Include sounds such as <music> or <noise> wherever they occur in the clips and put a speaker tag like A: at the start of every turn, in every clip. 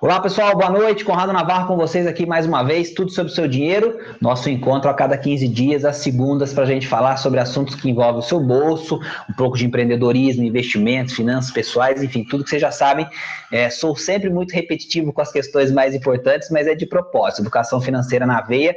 A: Olá pessoal, boa noite. Conrado Navarro com vocês aqui mais uma vez. Tudo sobre o seu dinheiro. Nosso encontro a cada 15 dias, às segundas, para a gente falar sobre assuntos que envolvem o seu bolso, um pouco de empreendedorismo, investimentos, finanças pessoais, enfim, tudo que vocês já sabem. É, sou sempre muito repetitivo com as questões mais importantes, mas é de propósito. Educação financeira na veia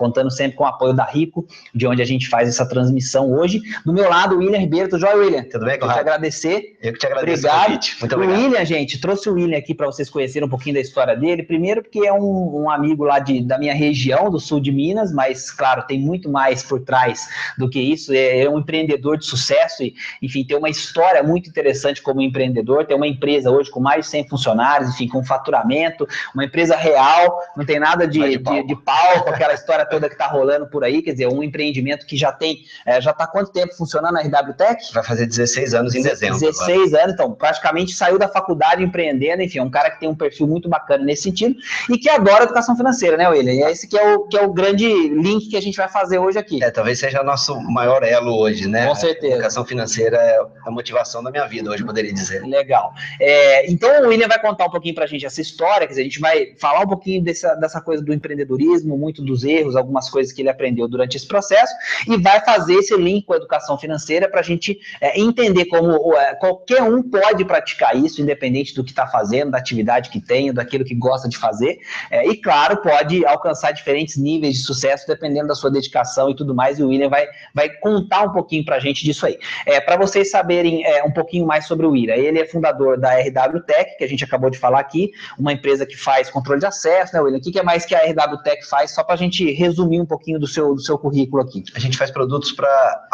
A: contando sempre com o apoio da Rico, de onde a gente faz essa transmissão hoje. Do meu lado, o William Ribeiro. Tudo jóia, William?
B: Tudo bem,
A: Quero te agradecer.
B: Eu que te agradeço
A: obrigado. Muito obrigado. O William, gente, trouxe o William aqui para vocês conhecerem um pouquinho da história dele. Primeiro porque é um, um, amigo lá de, da minha região, do sul de Minas, mas, claro, tem muito mais por trás do que isso. É, é um empreendedor de sucesso e, enfim, tem uma história muito interessante como empreendedor. Tem uma empresa hoje com mais de 100 funcionários, enfim, com faturamento, uma empresa real, não tem nada de, de, de, de palco, aquela história toda que está rolando por aí, quer dizer, um empreendimento que já tem, é, já está quanto tempo funcionando na RW Tech?
B: Vai fazer 16 anos em dezembro.
A: 16 agora. anos, então, praticamente saiu da faculdade empreendendo, enfim, é um cara que tem um perfil muito bacana nesse sentido e que adora educação financeira, né, William? E é esse que é o, que é o grande link que a gente vai fazer hoje aqui.
B: É, talvez seja nosso maior elo hoje, né?
A: Com certeza.
B: A educação financeira é a motivação da minha vida hoje, poderia dizer.
A: Legal. É, então, o William vai contar um pouquinho para a gente essa história, quer dizer, a gente vai falar um pouquinho dessa, dessa coisa do empreendedorismo, muito dos erros, algumas coisas que ele aprendeu durante esse processo e vai fazer esse link com a educação financeira para a gente é, entender como é, qualquer um pode praticar isso, independente do que está fazendo, da atividade que tem, daquilo que gosta de fazer. É, e, claro, pode alcançar diferentes níveis de sucesso dependendo da sua dedicação e tudo mais. E o William vai, vai contar um pouquinho para a gente disso aí. É, para vocês saberem é, um pouquinho mais sobre o William, ele é fundador da RW Tech, que a gente acabou de falar aqui, uma empresa que faz controle de acesso, né, William? O que, que é mais que a RW Tech faz, só para a gente resumir um pouquinho do seu, do seu currículo aqui?
B: A gente faz produtos para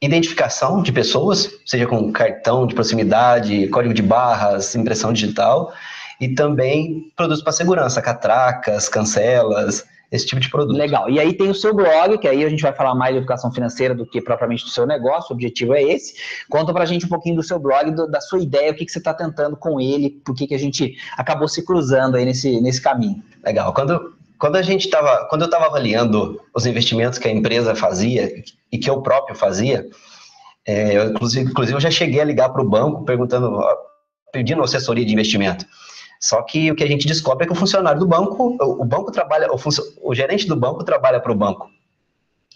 B: identificação de pessoas, seja com cartão de proximidade, código de barras, impressão digital, e também produtos para segurança, catracas, cancelas, esse tipo de produto.
A: Legal. E aí tem o seu blog, que aí a gente vai falar mais de educação financeira do que propriamente do seu negócio, o objetivo é esse. Conta pra gente um pouquinho do seu blog, do, da sua ideia, o que, que você está tentando com ele, por que, que a gente acabou se cruzando aí nesse, nesse caminho.
B: Legal. Quando quando a gente estava, quando eu estava avaliando os investimentos que a empresa fazia e que eu próprio fazia, é, eu, inclusive, inclusive eu já cheguei a ligar para o banco perguntando, pedindo assessoria de investimento. Só que o que a gente descobre é que o funcionário do banco, o, banco trabalha, o, o gerente do banco trabalha para o banco.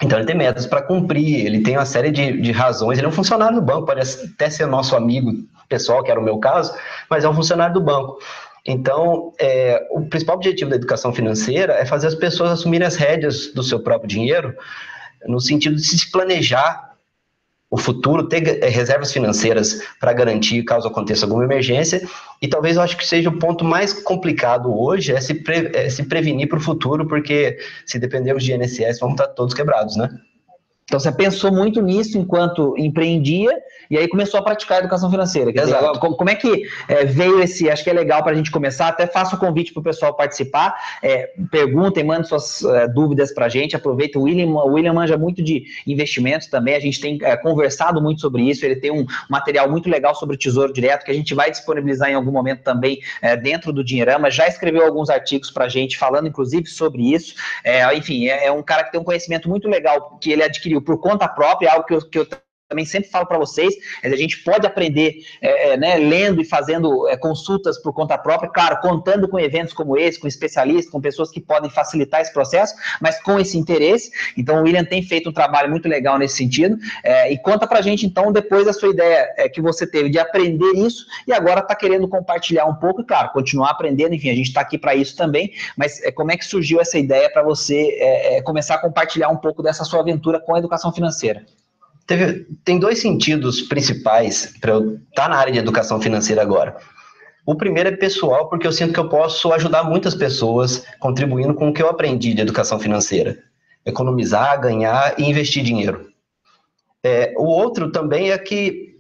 B: Então ele tem metas para cumprir, ele tem uma série de, de razões. Ele é um funcionário do banco, pode até ser nosso amigo pessoal, que era o meu caso, mas é um funcionário do banco. Então, é, o principal objetivo da educação financeira é fazer as pessoas assumirem as rédeas do seu próprio dinheiro, no sentido de se planejar o futuro, ter é, reservas financeiras para garantir caso aconteça alguma emergência. E talvez eu acho que seja o ponto mais complicado hoje é se, pre, é se prevenir para o futuro, porque se dependermos de INSS, vamos estar todos quebrados, né?
A: Então você pensou muito nisso enquanto empreendia e aí começou a praticar a educação financeira. Quer Exato. Dizer, como, como, é que é, veio esse? Acho que é legal para a gente começar. Até faço o convite para o pessoal participar. É, perguntem, mandem suas é, dúvidas para a gente. Aproveita. O William, o William manja muito de investimentos também. A gente tem é, conversado muito sobre isso. Ele tem um material muito legal sobre o Tesouro Direto que a gente vai disponibilizar em algum momento também é, dentro do Dinheirama. Já escreveu alguns artigos para a gente falando, inclusive, sobre isso. É, enfim, é, um cara que tem um conhecimento muito legal que ele adquiriu por conta própria, algo que eu, que eu também sempre falo para vocês, é a gente pode aprender é, é, né, lendo e fazendo é, consultas por conta própria, claro, contando com eventos como esse, com especialistas, com pessoas que podem facilitar esse processo, mas com esse interesse. Então, o William tem feito um trabalho muito legal nesse sentido. É, e conta para a gente, então, depois da sua ideia é, que você teve de aprender isso e agora está querendo compartilhar um pouco, e claro, continuar aprendendo, enfim, a gente está aqui para isso também, mas como é que surgiu essa ideia para você começar a compartilhar um pouco dessa sua aventura com a educação financeira?
B: Teve, tem dois sentidos principais para eu estar tá na área de educação financeira agora. O primeiro é pessoal, porque eu sinto que eu posso ajudar muitas pessoas contribuindo com o que eu aprendi de educação financeira. Economizar, ganhar e investir dinheiro. É, o outro também é que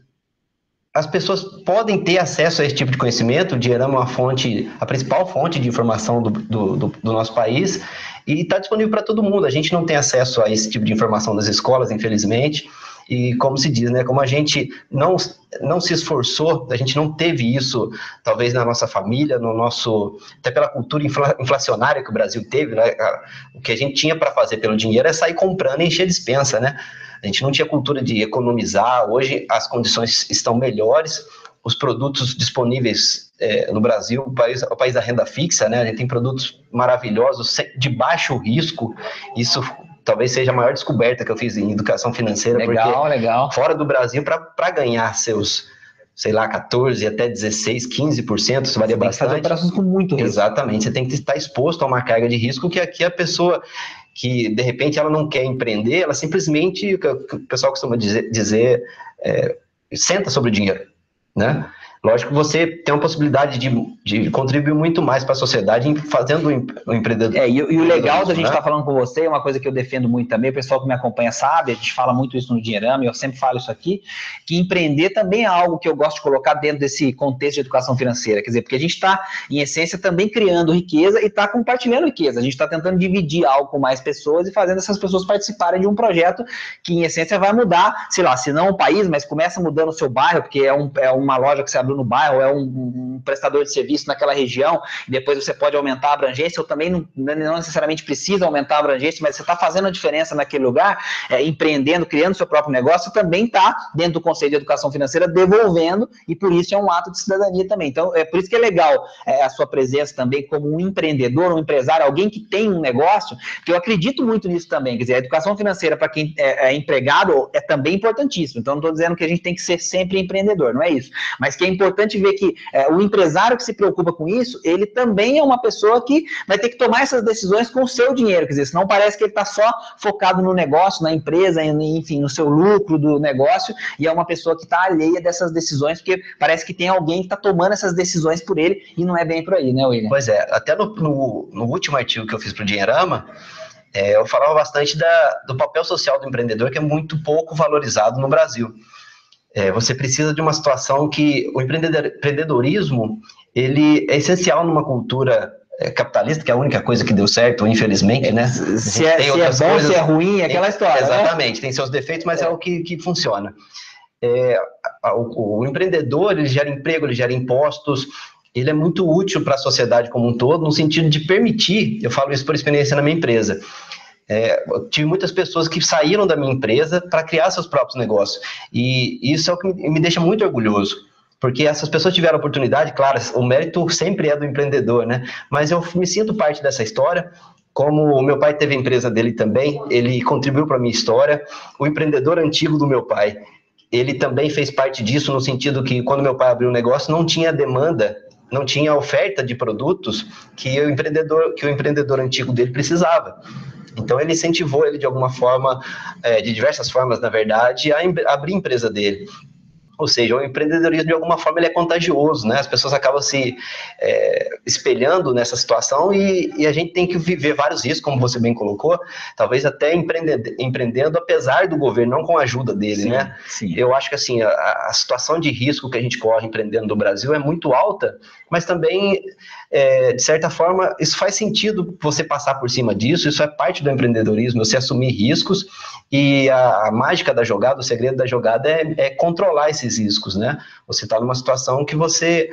B: as pessoas podem ter acesso a esse tipo de conhecimento, o dinheiro é uma fonte, a principal fonte de informação do, do, do, do nosso país, e está disponível para todo mundo. A gente não tem acesso a esse tipo de informação das escolas, infelizmente. E como se diz, né, como a gente não, não se esforçou, a gente não teve isso, talvez na nossa família, no nosso, até pela cultura infla, inflacionária que o Brasil teve, né, o que a gente tinha para fazer pelo dinheiro é sair comprando e encher dispensa, né? A gente não tinha cultura de economizar, hoje as condições estão melhores, os produtos disponíveis é, no Brasil, o país, o país da renda fixa, né? A gente tem produtos maravilhosos, de baixo risco. Isso talvez seja a maior descoberta que eu fiz em educação financeira.
A: Legal, legal.
B: Fora do Brasil, para ganhar seus, sei lá, 14 até 16, 15%, isso varia
A: você
B: bastante.
A: fazer operações com muito risco.
B: Exatamente, você tem que estar exposto a uma carga de risco que aqui a pessoa que de repente ela não quer empreender, ela simplesmente, o pessoal costuma dizer, dizer é, senta sobre o dinheiro, né? Lógico que você tem uma possibilidade de, de contribuir muito mais para a sociedade fazendo o empreendedor.
A: É, e, e o legal da gente estar né? tá falando com você, é uma coisa que eu defendo muito também, o pessoal que me acompanha sabe, a gente fala muito isso no Dinheirama, eu sempre falo isso aqui, que empreender também é algo que eu gosto de colocar dentro desse contexto de educação financeira. Quer dizer, porque a gente está, em essência, também criando riqueza e está compartilhando riqueza. A gente está tentando dividir algo com mais pessoas e fazendo essas pessoas participarem de um projeto que, em essência, vai mudar, sei lá, se não o país, mas começa mudando o seu bairro, porque é, um, é uma loja que você abriu no bairro, é um, um, prestador de serviço naquela região, e depois você pode aumentar a abrangência, ou também não, não necessariamente precisa aumentar a abrangência, mas você está fazendo a diferença naquele lugar, é, empreendendo, criando seu próprio negócio, também está dentro do Conselho de Educação Financeira devolvendo, e por isso é um ato de cidadania também. Então, é por isso que é legal é, a sua presença também como um empreendedor, um empresário, alguém que tem um negócio, que eu acredito muito nisso também. Quer dizer, a educação financeira para quem é, é, empregado é também importantíssimo. Então, não estou dizendo que a gente tem que ser sempre empreendedor, não é isso. Mas que é importante ver que é, o empresário que se preocupa com isso, ele também é uma pessoa que vai ter que tomar essas decisões com o seu dinheiro, quer dizer, senão parece que ele está só focado no negócio, na empresa, enfim, no seu lucro do negócio, e é uma pessoa que está alheia dessas decisões, porque parece que tem alguém que está tomando essas decisões por ele, e não é bem por aí, né, William?
B: Pois é, até no, no, no último artigo que eu fiz para o Dinheirama, é, eu falava bastante da, do papel social do empreendedor, que é muito pouco valorizado no Brasil. É, você precisa de uma situação que o empreendedorismo ele é essencial numa cultura é, capitalista, que é a única coisa que deu certo, infelizmente, né?
A: Se é, se é bom, coisas, se é ruim, é aquela história.
B: Né? Exatamente, né? tem seus defeitos, mas é, é o que, que funciona. É, o, o, empreendedor, ele gera emprego, ele gera impostos, ele é muito útil para a sociedade como um todo, no sentido de permitir, eu falo isso por experiência na minha empresa, é, tive muitas pessoas que saíram da minha empresa para criar seus próprios negócios. E isso é o que me deixa muito orgulhoso. Porque essas pessoas tiveram oportunidade, claro, o mérito sempre é do empreendedor, né? Mas eu me sinto parte dessa história. Como o meu pai teve a empresa dele também, ele contribuiu para a minha história. O empreendedor antigo do meu pai, ele também fez parte disso, no sentido que quando meu pai abriu o negócio, não tinha demanda não tinha oferta de produtos que o empreendedor que o empreendedor antigo dele precisava. Então ele incentivou ele de alguma forma, é, de diversas formas, na verdade, a abrir a empresa dele. Ou seja, o empreendedorismo, de alguma forma, ele é contagioso, né? As pessoas acabam se é, espelhando nessa situação e, e, a gente tem que viver vários riscos, como você bem colocou, talvez até empreendendo, empreendendo apesar do governo, não com a ajuda dele, sim, né? Sim. Eu acho que, assim, a, a, situação de risco que a gente corre empreendendo no Brasil é muito alta, mas também, é, de certa forma, isso faz sentido você passar por cima disso, isso é parte do empreendedorismo, você assumir riscos e a, a mágica da jogada, o segredo da jogada é, é controlar esses riscos, né? Você está numa situação que você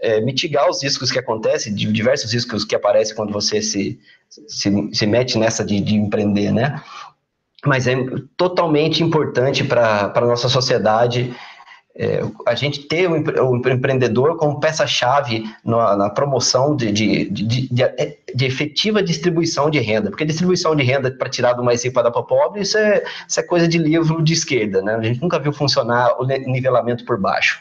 B: é, mitigar os riscos que acontecem, diversos riscos que aparecem quando você se, se, se mete nessa de, de empreender, né? Mas é totalmente importante para a nossa sociedade é, a gente ter o, o empreendedor como peça-chave na, na, promoção de, de, de, de, efetiva distribuição de renda, porque distribuição de renda para tirar do mais rico para dar para o pobre, isso é, isso é coisa de livro de esquerda, né? A gente nunca viu funcionar o nivelamento por baixo.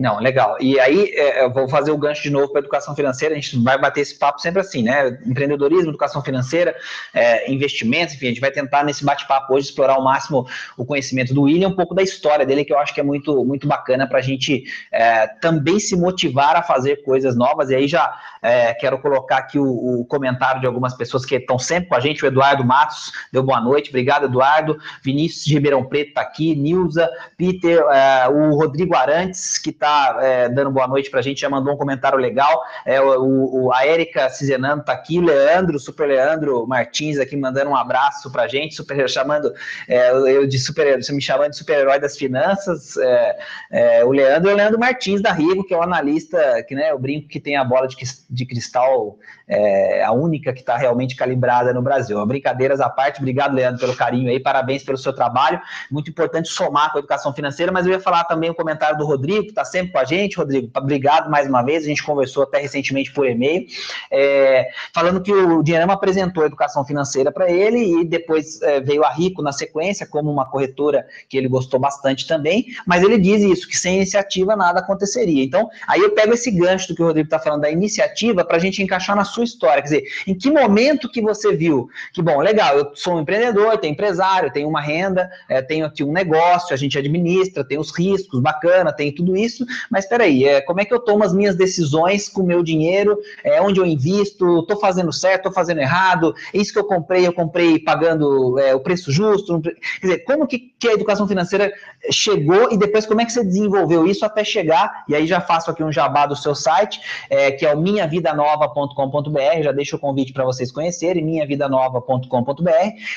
A: Não, legal. E aí, é, eu vou fazer o gancho de novo para educação financeira. A gente vai bater esse papo sempre assim, né? Empreendedorismo, educação financeira, é, investimentos, enfim, a gente vai tentar nesse bate-papo hoje explorar ao máximo o conhecimento do William, um pouco da história dele, que eu acho que é muito, muito bacana para a gente é, também se motivar a fazer coisas novas. E aí já é, quero colocar aqui o, o, comentário de algumas pessoas que estão sempre com a gente. O Eduardo Matos deu boa noite. Obrigado, Eduardo. Vinícius de Ribeirão Preto está aqui. Nilza, Peter, é, o Rodrigo Arantes, que está está é, dando boa noite para a gente, já mandou um comentário legal. É, o, o a Érica Cizenando está aqui, Leandro, Super Leandro Martins aqui mandando um abraço para a gente, super <laughs> chamando é, eu de super, me chamando de super-herói das finanças. É, é, o Leandro é o Leandro Martins da Rigo, que é o analista, que né, o brinco que tem a bola de, de cristal, é, a única que está realmente calibrada no Brasil. Brincadeiras à parte, obrigado, Leandro, pelo carinho aí, parabéns pelo seu trabalho. Muito importante somar com a educação financeira, mas eu ia falar também o comentário do Rodrigo, que está sempre sempre com a gente, Rodrigo. Obrigado mais uma vez. A gente conversou até recentemente por e-mail, é, falando que o Dinheirama apresentou a educação financeira para ele e depois é, veio a Rico na sequência, como uma corretora que ele gostou bastante também. Mas ele diz isso, que sem iniciativa nada aconteceria. Então, aí eu pego esse gancho do que o Rodrigo está falando da iniciativa para a gente encaixar na sua história. Quer dizer, em que momento que você viu que, bom, legal, eu sou um empreendedor, tenho empresário, tenho uma renda, é, tenho aqui um negócio, a gente administra, tem os riscos, bacana, tem tudo isso, mas peraí, é, como é que eu tomo as minhas decisões com o meu dinheiro, é, onde eu invisto, estou fazendo certo, estou fazendo errado, isso que eu comprei, eu comprei pagando é, o preço justo, quer dizer, como que, que a educação financeira chegou e depois como é que você desenvolveu isso até chegar, e aí já faço aqui um jabá do seu site, é, que é o minhavidanova.com.br, já deixo o convite para vocês conhecerem, minhavidanova.com.br,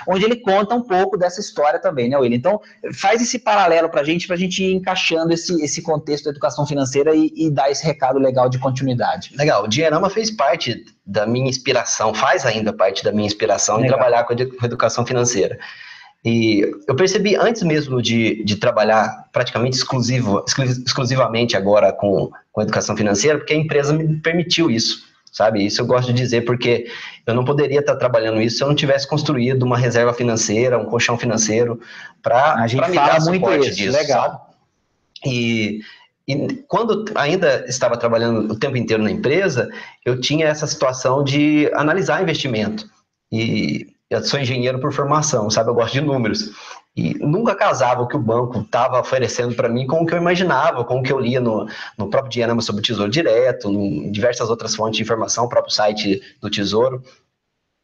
A: onde ele conta um pouco dessa história também, né, William? Então, faz esse paralelo para a gente, para a gente ir encaixando esse, esse contexto da educação financeira e, e dar esse recado legal de continuidade.
B: Legal, o Dinheirama fez parte da minha inspiração, faz ainda parte da minha inspiração legal. em trabalhar com a educação financeira. E eu percebi antes mesmo de, de trabalhar praticamente exclusivo, exclusivamente agora com, com educação financeira, porque a empresa me permitiu isso, sabe? Isso eu gosto de dizer porque eu não poderia estar trabalhando isso se eu não tivesse construído uma reserva financeira, um colchão financeiro para
A: a gente fala muito isso, disso, legal. Sabe?
B: E, e quando ainda estava trabalhando o tempo inteiro na empresa, eu tinha essa situação de analisar investimento. E eu sou engenheiro por formação, sabe? Eu gosto de números. E nunca casava o que o banco estava oferecendo para mim com o que eu imaginava, com o que eu lia no, no próprio Dinheirama sobre o Tesouro Direto, em diversas outras fontes de informação, o próprio site do Tesouro.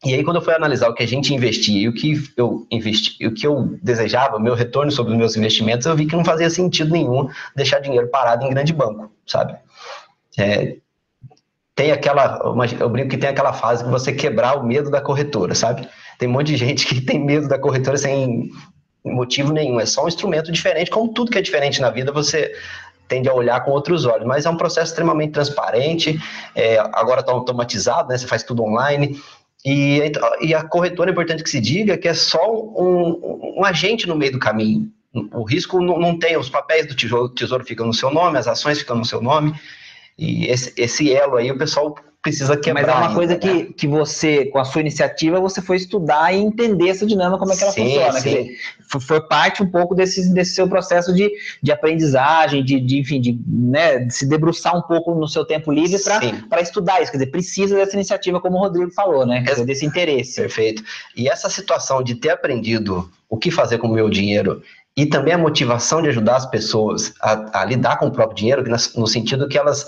B: E aí, quando eu fui analisar o que a gente investia e o que eu investi, o que eu desejava, meu retorno sobre os meus investimentos, eu vi que não fazia sentido nenhum deixar dinheiro parado em grande banco, sabe? É, tem aquela, eu brinco que tem aquela fase que você quebrar o medo da corretora, sabe? Tem um monte de gente que tem medo da corretora sem motivo nenhum. É só um instrumento diferente, como tudo que é diferente na vida, você tende a olhar com outros olhos. Mas é um processo extremamente transparente, é, agora está automatizado, né? Você faz tudo online. E, e, a corretora é importante que se diga que é só um, um agente no meio do caminho. O risco não, não tem, os papéis do tesouro, tesouro ficam no seu nome, as ações ficam no seu nome. E esse, esse elo aí o pessoal precisa quebrar.
A: Mas é uma coisa que, né? que você, com a sua iniciativa, você foi estudar e entender essa dinâmica, como é que ela sim, funciona. Sim. Quer dizer, foi parte um pouco desse, desse seu processo de, de aprendizagem, de, de enfim, de, né, de se debruçar um pouco no seu tempo livre para estudar isso. Quer dizer, precisa dessa iniciativa, como o Rodrigo falou, né? Quer dizer, desse interesse.
B: Perfeito. E essa situação de ter aprendido o que fazer com o meu dinheiro e também a motivação de ajudar as pessoas a, a lidar com o próprio dinheiro, no sentido que elas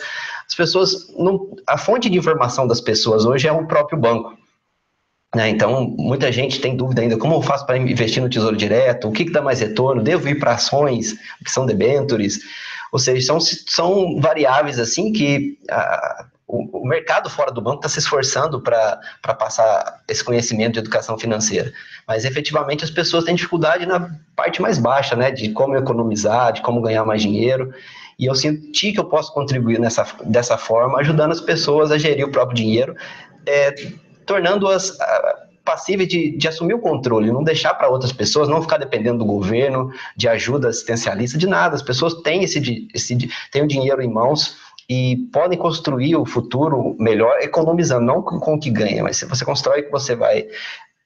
B: as pessoas não, a fonte de informação das pessoas hoje é o próprio banco. Né? Então, muita gente tem dúvida ainda, como eu faço para investir no Tesouro Direto? O que, que dá mais retorno? Devo ir para ações, que são debentures? Ou seja, são, são variáveis assim que a, o, o, mercado fora do banco está se esforçando para passar esse conhecimento de educação financeira. Mas, efetivamente, as pessoas têm dificuldade na parte mais baixa, né? De como economizar, de como ganhar mais dinheiro. E eu senti que eu posso contribuir nessa, dessa forma, ajudando as pessoas a gerir o próprio dinheiro, é, tornando-as passíveis de, de, assumir o controle, não deixar para outras pessoas, não ficar dependendo do governo, de ajuda assistencialista, de nada. As pessoas têm esse, esse têm o dinheiro em mãos e podem construir o futuro melhor economizando, não com, o que ganha, mas se você constrói que você vai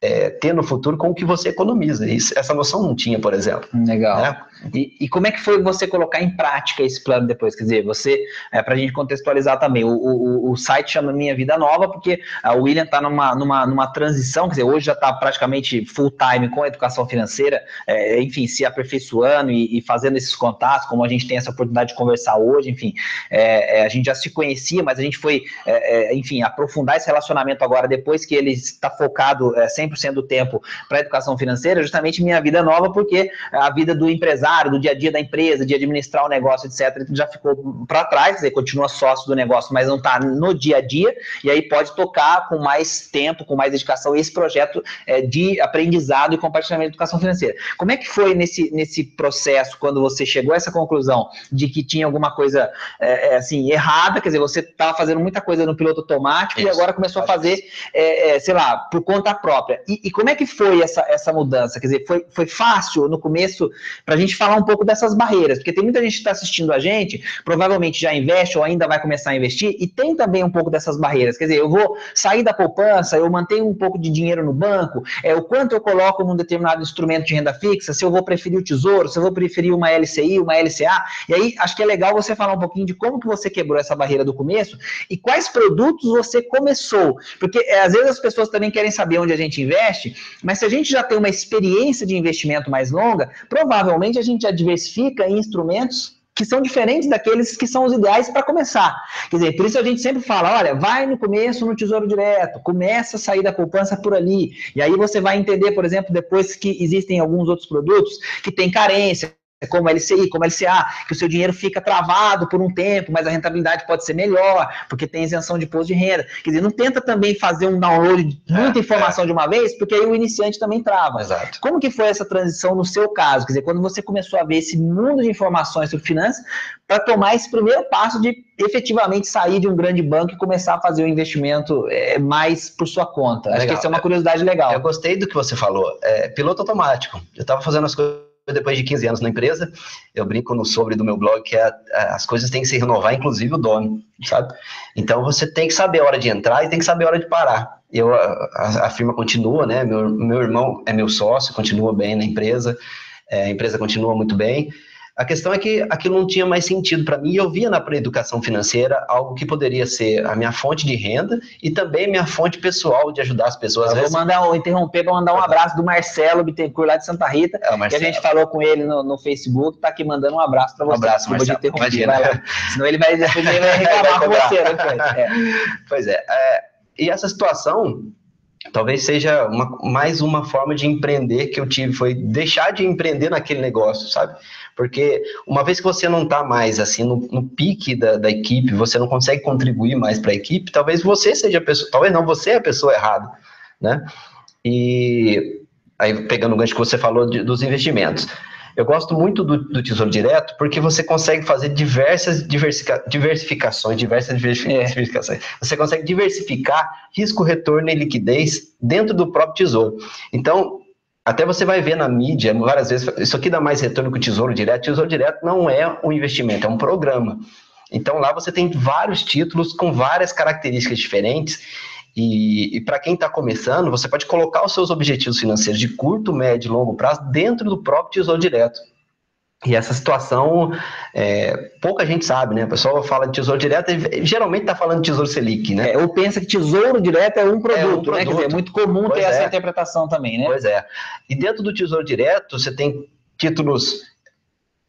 B: é, ter no futuro com o que você economiza. Isso, essa noção não tinha, por exemplo.
A: Legal. Né? E, e, como é que foi você colocar em prática esse plano depois? Quer dizer, você, é, para a gente contextualizar também, o, o, o, site chama Minha Vida Nova, porque a William está numa, numa, numa transição, quer dizer, hoje já está praticamente full time com a educação financeira, é, enfim, se aperfeiçoando e, e, fazendo esses contatos, como a gente tem essa oportunidade de conversar hoje, enfim, é, é a gente já se conhecia, mas a gente foi, é, é, enfim, aprofundar esse relacionamento agora, depois que ele está focado 100% do tempo para a educação financeira, justamente Minha Vida Nova, porque a vida do empresário do dia a dia da empresa, de administrar o negócio, etc., já ficou para trás, quer dizer, continua sócio do negócio, mas não está no dia a dia, e aí pode tocar com mais tempo, com mais dedicação, esse projeto é, de aprendizado e compartilhamento de educação financeira. Como é que foi nesse, nesse processo, quando você chegou a essa conclusão de que tinha alguma coisa é, assim, errada, quer dizer, você estava fazendo muita coisa no piloto automático Isso, e agora começou a fazer, é, sei lá, por conta própria. E, e, como é que foi essa, essa mudança? Quer dizer, foi, foi fácil no começo para a gente falar um pouco dessas barreiras? Porque tem muita gente que está assistindo a gente, provavelmente já investe ou ainda vai começar a investir, e tem também um pouco dessas barreiras. Quer dizer, eu vou sair da poupança, eu mantenho um pouco de dinheiro no banco, é o quanto eu coloco num determinado instrumento de renda fixa, se eu vou preferir o tesouro, se eu vou preferir uma LCI, uma LCA. E aí, acho que é legal você falar um pouquinho de como que você quebrou essa barreira do começo e quais produtos você começou. Porque é, às vezes as pessoas também querem saber onde a gente investe, mas se a gente já tem uma experiência de investimento mais longa, provavelmente a gente já diversifica em instrumentos que são diferentes daqueles que são os ideais para começar. Quer dizer, por isso a gente sempre fala, olha, vai no começo no Tesouro Direto, começa a sair da poupança por ali, e aí você vai entender, por exemplo, depois que existem alguns outros produtos que têm carência, é como LCI, como LCA, que o seu dinheiro fica travado por um tempo, mas a rentabilidade pode ser melhor, porque tem isenção de imposto de renda. Quer dizer, não tenta também fazer um download de muita é, informação é. de uma vez, porque aí o iniciante também trava.
B: Exato.
A: Como que foi essa transição no seu caso? Quer dizer, quando você começou a ver esse mundo de informações sobre finanças, para tomar esse primeiro passo de efetivamente sair de um grande banco e começar a fazer o investimento é, mais por sua conta. Acho legal. que essa é uma curiosidade legal.
B: Eu gostei do que você falou. É, piloto automático. Eu estava fazendo as coisas depois de 15 anos na empresa, eu brinco no sobre do meu blog que é, é, as coisas têm que se renovar, inclusive o dono, sabe? Então você tem que saber a hora de entrar e tem que saber a hora de parar. Eu, a, a firma continua, né? Meu, meu irmão é meu sócio, continua bem na empresa, é, a empresa continua muito bem. A questão é que aquilo não tinha mais sentido para mim e eu via na educação financeira algo que poderia ser a minha fonte de renda e também minha fonte pessoal de ajudar as pessoas.
A: Eu vou mandar, vou interromper para mandar um abraço do Marcelo Bittencourt lá de Santa Rita, é, que a gente falou com ele no, no Facebook, tá aqui mandando um abraço para você.
B: Um abraço, Marcelo.
A: Imagina. Senão ele vai, ele vai <laughs> reclamar com você depois. É. <laughs>
B: Pois é, é, e essa situação talvez seja uma, mais uma forma de empreender que eu tive, foi deixar de empreender naquele negócio, sabe? Porque uma vez que você não está mais assim no, no pique da, da, equipe, você não consegue contribuir mais para a equipe, talvez você seja a pessoa, talvez não, você é a pessoa errada, né? E aí pegando o gancho que você falou de, dos investimentos. Eu gosto muito do, do, Tesouro Direto porque você consegue fazer diversas diversificações, diversas é. diversificações. É. Você consegue diversificar risco, retorno e liquidez dentro do próprio Tesouro. Então, até você vai ver na mídia várias vezes, isso aqui dá mais retorno que o Tesouro Direto. O Tesouro Direto não é um investimento, é um programa. Então lá você tem vários títulos com várias características diferentes. E, e para quem está começando, você pode colocar os seus objetivos financeiros de curto, médio e longo prazo dentro do próprio Tesouro Direto. E essa situação, é, pouca gente sabe, né? O pessoal fala de tesouro direto e geralmente está falando de tesouro Selic, né?
A: É, ou pensa que tesouro direto é um produto, é um produto. né? Quer dizer, é muito comum pois ter é. essa interpretação também, né?
B: Pois é. E dentro do tesouro direto, você tem títulos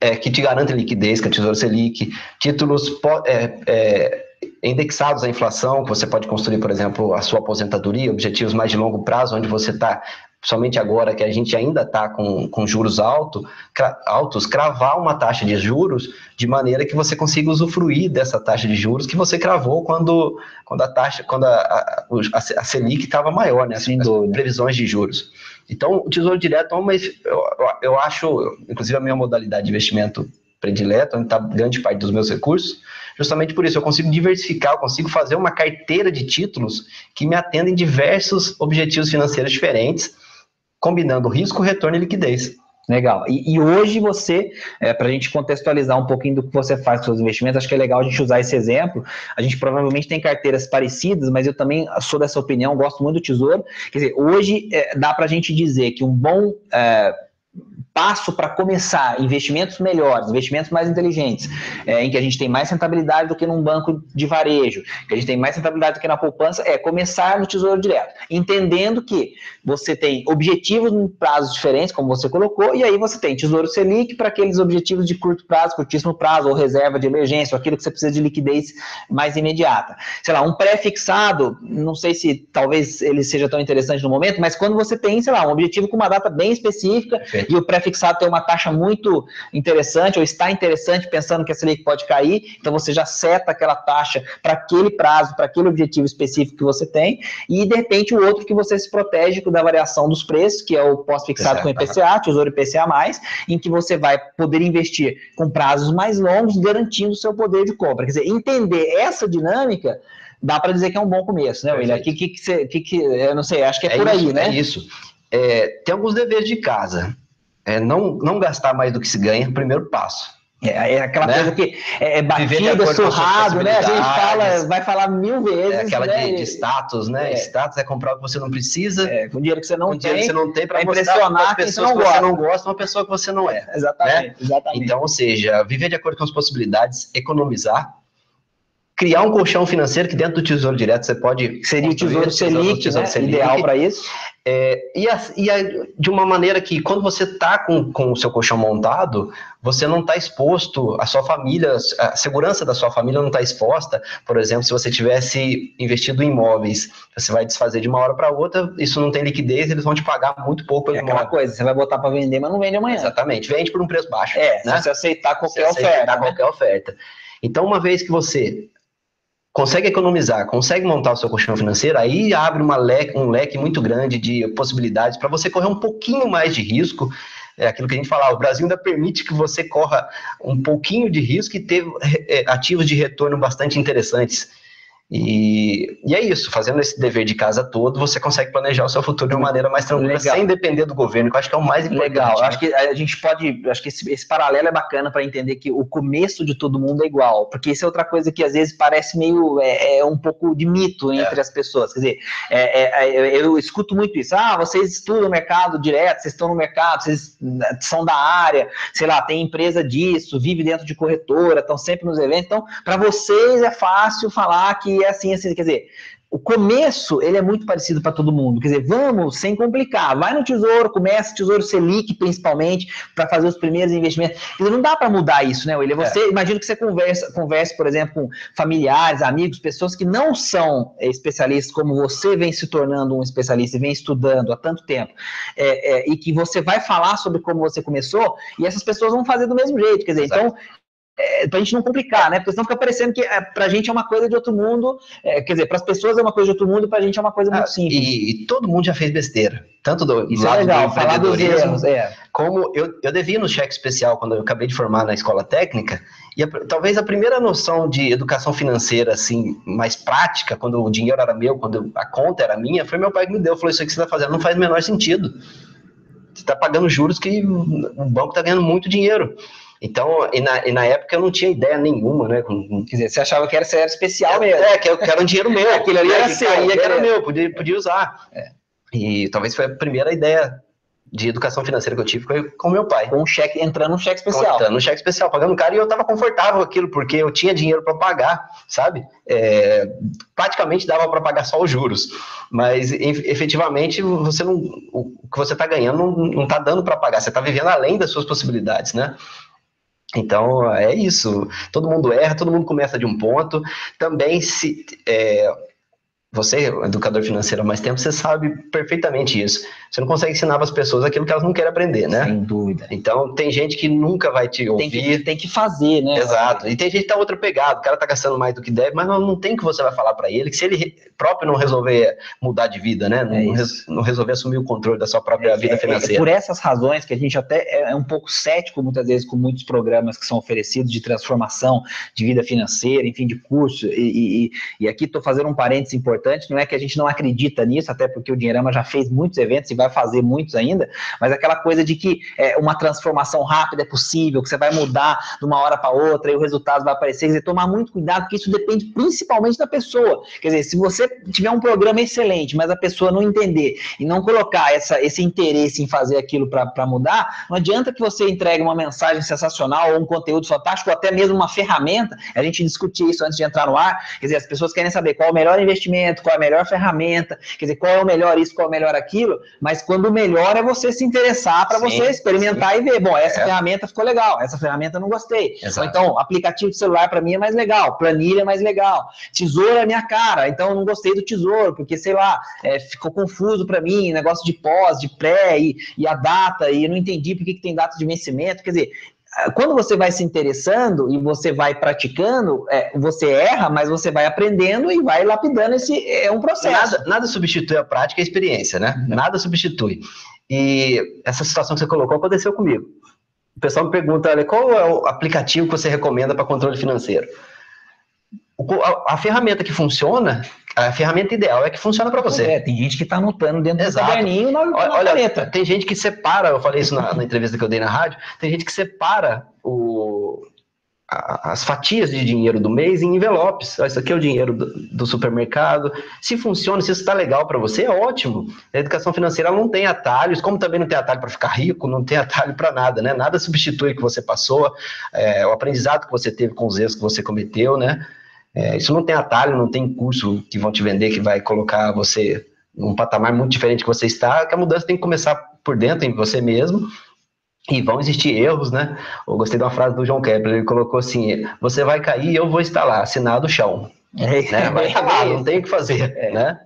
B: é, que te garantem liquidez, que é o tesouro Selic, títulos é, é, indexados à inflação, que você pode construir, por exemplo, a sua aposentadoria, objetivos mais de longo prazo, onde você está somente agora que a gente ainda está com, com juros alto, cra, altos, cravar uma taxa de juros de maneira que você consiga usufruir dessa taxa de juros que você cravou quando, quando a taxa, quando a, a, a Selic estava maior, né? As, as, previsões de juros. Então, o Tesouro Direto é uma, eu, eu acho, inclusive a minha modalidade de investimento predileta, onde está grande parte dos meus recursos, justamente por isso eu consigo diversificar, eu consigo fazer uma carteira de títulos que me atendem diversos objetivos financeiros diferentes combinando risco, retorno e liquidez.
A: Legal. E, e hoje você, é, para a gente contextualizar um pouquinho do que você faz com seus investimentos, acho que é legal a gente usar esse exemplo. A gente provavelmente tem carteiras parecidas, mas eu também sou dessa opinião, gosto muito do Tesouro. Quer dizer, hoje é, dá para a gente dizer que um bom é, passo para começar. Investimentos melhores, investimentos mais inteligentes, é, em que a gente tem mais rentabilidade do que num banco de varejo, que a gente tem mais rentabilidade do que na poupança, é começar no Tesouro Direto, entendendo que você tem objetivos em prazos diferentes, como você colocou, e aí você tem Tesouro Selic para aqueles objetivos de curto prazo, curtíssimo prazo, ou reserva de emergência, ou aquilo que você precisa de liquidez mais imediata. Sei lá, um pré-fixado, não sei se talvez ele seja tão interessante no momento, mas quando você tem, sei lá, um objetivo com uma data bem específica, e o pré pré-fixado tem uma taxa muito interessante, ou está interessante, pensando que a Selic pode cair, então você já seta aquela taxa para aquele prazo, para aquele objetivo específico que você tem, e de repente o outro que você se protege da variação dos preços, que é o pós-fixado com IPCA, Tesouro IPCA+, em que você vai poder investir com prazos mais longos, garantindo o seu poder de compra. Quer dizer, entender essa dinâmica dá para dizer que é um bom começo, né, William? Que, que, que, que, que, eu não sei, acho que é, é por
B: isso,
A: aí, né?
B: É isso. É, tem alguns deveres de casa. É não, não gastar mais do que se ganha, primeiro passo.
A: É, é aquela né? coisa que é, é batida, surrado, né? A gente fala, vai falar mil vezes. É
B: aquela né? de, de, status, né? É. Status é comprar o que você não precisa.
A: É, com dinheiro que você não
B: com
A: tem.
B: que você não tem para
A: impressionar as pessoas
B: que você não gosta, uma pessoa que você não é.
A: exatamente, né? exatamente.
B: Então, ou seja, viver de acordo com as possibilidades, economizar, criar um colchão financeiro que dentro do Tesouro Direto você pode...
A: Seria o Tesouro Selic, tesouro né? Selic ideal para isso.
B: É, e, a, e a, de uma maneira que quando você está com, com o seu colchão montado, você não está exposto, a sua família, a segurança da sua família não está exposta. Por exemplo, se você tivesse investido em imóveis, você vai desfazer de uma hora para outra, isso não tem liquidez, eles vão te pagar muito pouco
A: pelo é aquela coisa, você vai botar para vender, mas não vende amanhã.
B: Exatamente, vende por um preço baixo.
A: É, né? se você aceitar qualquer se oferta. Aceitar
B: né? qualquer oferta. Então, uma vez que você consegue economizar, consegue montar o seu colchão financeiro, aí abre uma leque, um leque muito grande de possibilidades para você correr um pouquinho mais de risco. É aquilo que a gente fala, o Brasil ainda permite que você corra um pouquinho de risco e ter é, ativos de retorno bastante interessantes. E, e, é isso, fazendo esse dever de casa todo, você consegue planejar o seu futuro de uma maneira mais tranquila, Legal. sem depender do governo, que eu acho que é o mais importante.
A: Legal, né? acho que a gente pode, acho que esse, esse paralelo é bacana para entender que o começo de todo mundo é igual, porque isso é outra coisa que às vezes parece meio, é, é um pouco de mito entre é. as pessoas, quer dizer, é, é, é eu escuto muito isso, ah, vocês estudam o mercado direto, vocês estão no mercado, vocês são da área, sei lá, tem empresa disso, vive dentro de corretora, estão sempre nos eventos, então, para vocês é fácil falar que é assim, assim, quer dizer, o começo ele é muito parecido para todo mundo. Quer dizer, vamos sem complicar. Vai no Tesouro, começa Tesouro Selic principalmente para fazer os primeiros investimentos. Quer dizer, não dá para mudar isso, né, William? Você é. imagina que você conversa, converse, por exemplo, com familiares, amigos, pessoas que não são especialistas como você vem se tornando um especialista e vem estudando há tanto tempo, é, é, e que você vai falar sobre como você começou, e essas pessoas vão fazer do mesmo jeito. Quer dizer, Exato. então é, para a gente não complicar, né? Porque senão fica parecendo que é, para a gente é uma coisa de outro mundo, é, quer dizer, para as pessoas é uma coisa de outro mundo para a gente é uma coisa muito ah, simples.
B: E, e, todo mundo já fez besteira, tanto do
A: Isso é lado é legal, do dos erros, é.
B: como eu, eu devia no cheque especial quando eu acabei de formar na escola técnica, e a, talvez a primeira noção de educação financeira, assim, mais prática, quando o dinheiro era meu, quando a conta era minha, foi meu pai que me deu, falou, isso aqui que você está fazendo não faz o menor sentido. Você está pagando juros que o banco está ganhando muito dinheiro. Então, e na, e na época eu não tinha ideia nenhuma, né?
A: Quer dizer, você achava que era, era especial
B: é,
A: mesmo.
B: É, que, era um dinheiro meu. <laughs> Aquilo ali era seu. Caía, que era meu, podia, podia usar. É. E talvez foi a primeira ideia de educação financeira que eu tive foi com meu pai.
A: Com um cheque, entrando no cheque especial.
B: Entrando no cheque especial, pagando caro, e eu estava confortável com aquilo, porque eu tinha dinheiro para pagar, sabe? É, praticamente dava para pagar só os juros, mas efetivamente você não, o que você está ganhando não está dando para pagar, você está vivendo além das suas possibilidades, né? Então, é isso. Todo mundo erra, todo mundo começa de um ponto. Também, se é, você, educador financeiro há mais tempo, você sabe perfeitamente isso. Você não consegue ensinar para as pessoas aquilo que elas não querem aprender, né?
A: Sem dúvida.
B: Então, tem gente que nunca vai te ouvir.
A: Tem que, tem que fazer, né?
B: Exato. E tem gente que tá outra pegada, o cara tá gastando mais do que deve, mas não, tem que você vai falar para ele, que se ele próprio não resolver mudar de vida, né? Não, é não resolver assumir o controle da sua própria é, vida é, é financeira. É,
A: por essas razões que a gente até é, é um pouco cético, muitas vezes, com muitos programas que são oferecidos de transformação de vida financeira, enfim, de curso. E, e, e aqui estou fazendo um parênteses importante, não é que a gente não acredita nisso, até porque o Dinheirama já fez muitos eventos e vai fazer muitos ainda, mas aquela coisa de que é, uma transformação rápida é possível, que você vai mudar de uma hora para outra e o resultado vai aparecer. Quer dizer, tomar muito cuidado, porque isso depende principalmente da pessoa. Quer dizer, se você tiver um programa excelente, mas a pessoa não entender e não colocar essa, esse interesse em fazer aquilo para mudar, não adianta que você entregue uma mensagem sensacional ou um conteúdo fantástico, ou até mesmo uma ferramenta. A gente discutia isso antes de entrar no ar. Quer dizer, as pessoas querem saber qual é o melhor investimento, qual é a melhor ferramenta, quer dizer, qual é o melhor isso, qual é o melhor aquilo, mas quando o melhor é você se interessar para você experimentar sim. e ver, bom, essa é. ferramenta ficou legal, essa ferramenta eu não gostei. Exato. Então, aplicativo de celular para mim é mais legal, planilha é mais legal, tesouro é minha cara, então eu não gostei do tesouro, porque, sei lá, é, ficou confuso para mim, negócio de pós, de pré e, e a data, e eu não entendi porque que tem data de vencimento, quer dizer, quando você vai se interessando e você vai praticando, é, você erra, mas você vai aprendendo e vai lapidando esse é um processo.
B: Nada, nada substitui a prática e a experiência, né? Nada substitui. E essa situação que você colocou aconteceu comigo. O pessoal me pergunta, olha, qual é o aplicativo que você recomenda para controle financeiro? a, a, ferramenta que funciona, a ferramenta ideal é que funciona para você. É,
A: tem gente que está anotando dentro Exato. do caderninho na, na
B: Olha, caneta. Tem gente que separa, eu falei isso na, na, entrevista que eu dei na rádio, tem gente que separa o, a, as fatias de dinheiro do mês em envelopes. Isso aqui é o dinheiro do, do supermercado. Se funciona, se isso está legal para você, é ótimo. A educação financeira não tem atalhos, como também não tem atalho para ficar rico, não tem atalho para nada, né? Nada substitui o que você passou, é, o aprendizado que você teve com os erros que você cometeu, né? É, isso não tem atalho, não tem curso que vão te vender que vai colocar você num patamar muito diferente que você está, que a mudança tem que começar por dentro, em você mesmo, e vão existir erros, né? Eu gostei de uma frase do João Kepler, ele colocou assim, você vai cair eu vou estar lá, assinado o chão. É, né? Vai estar lá, não tem o que fazer, é. né?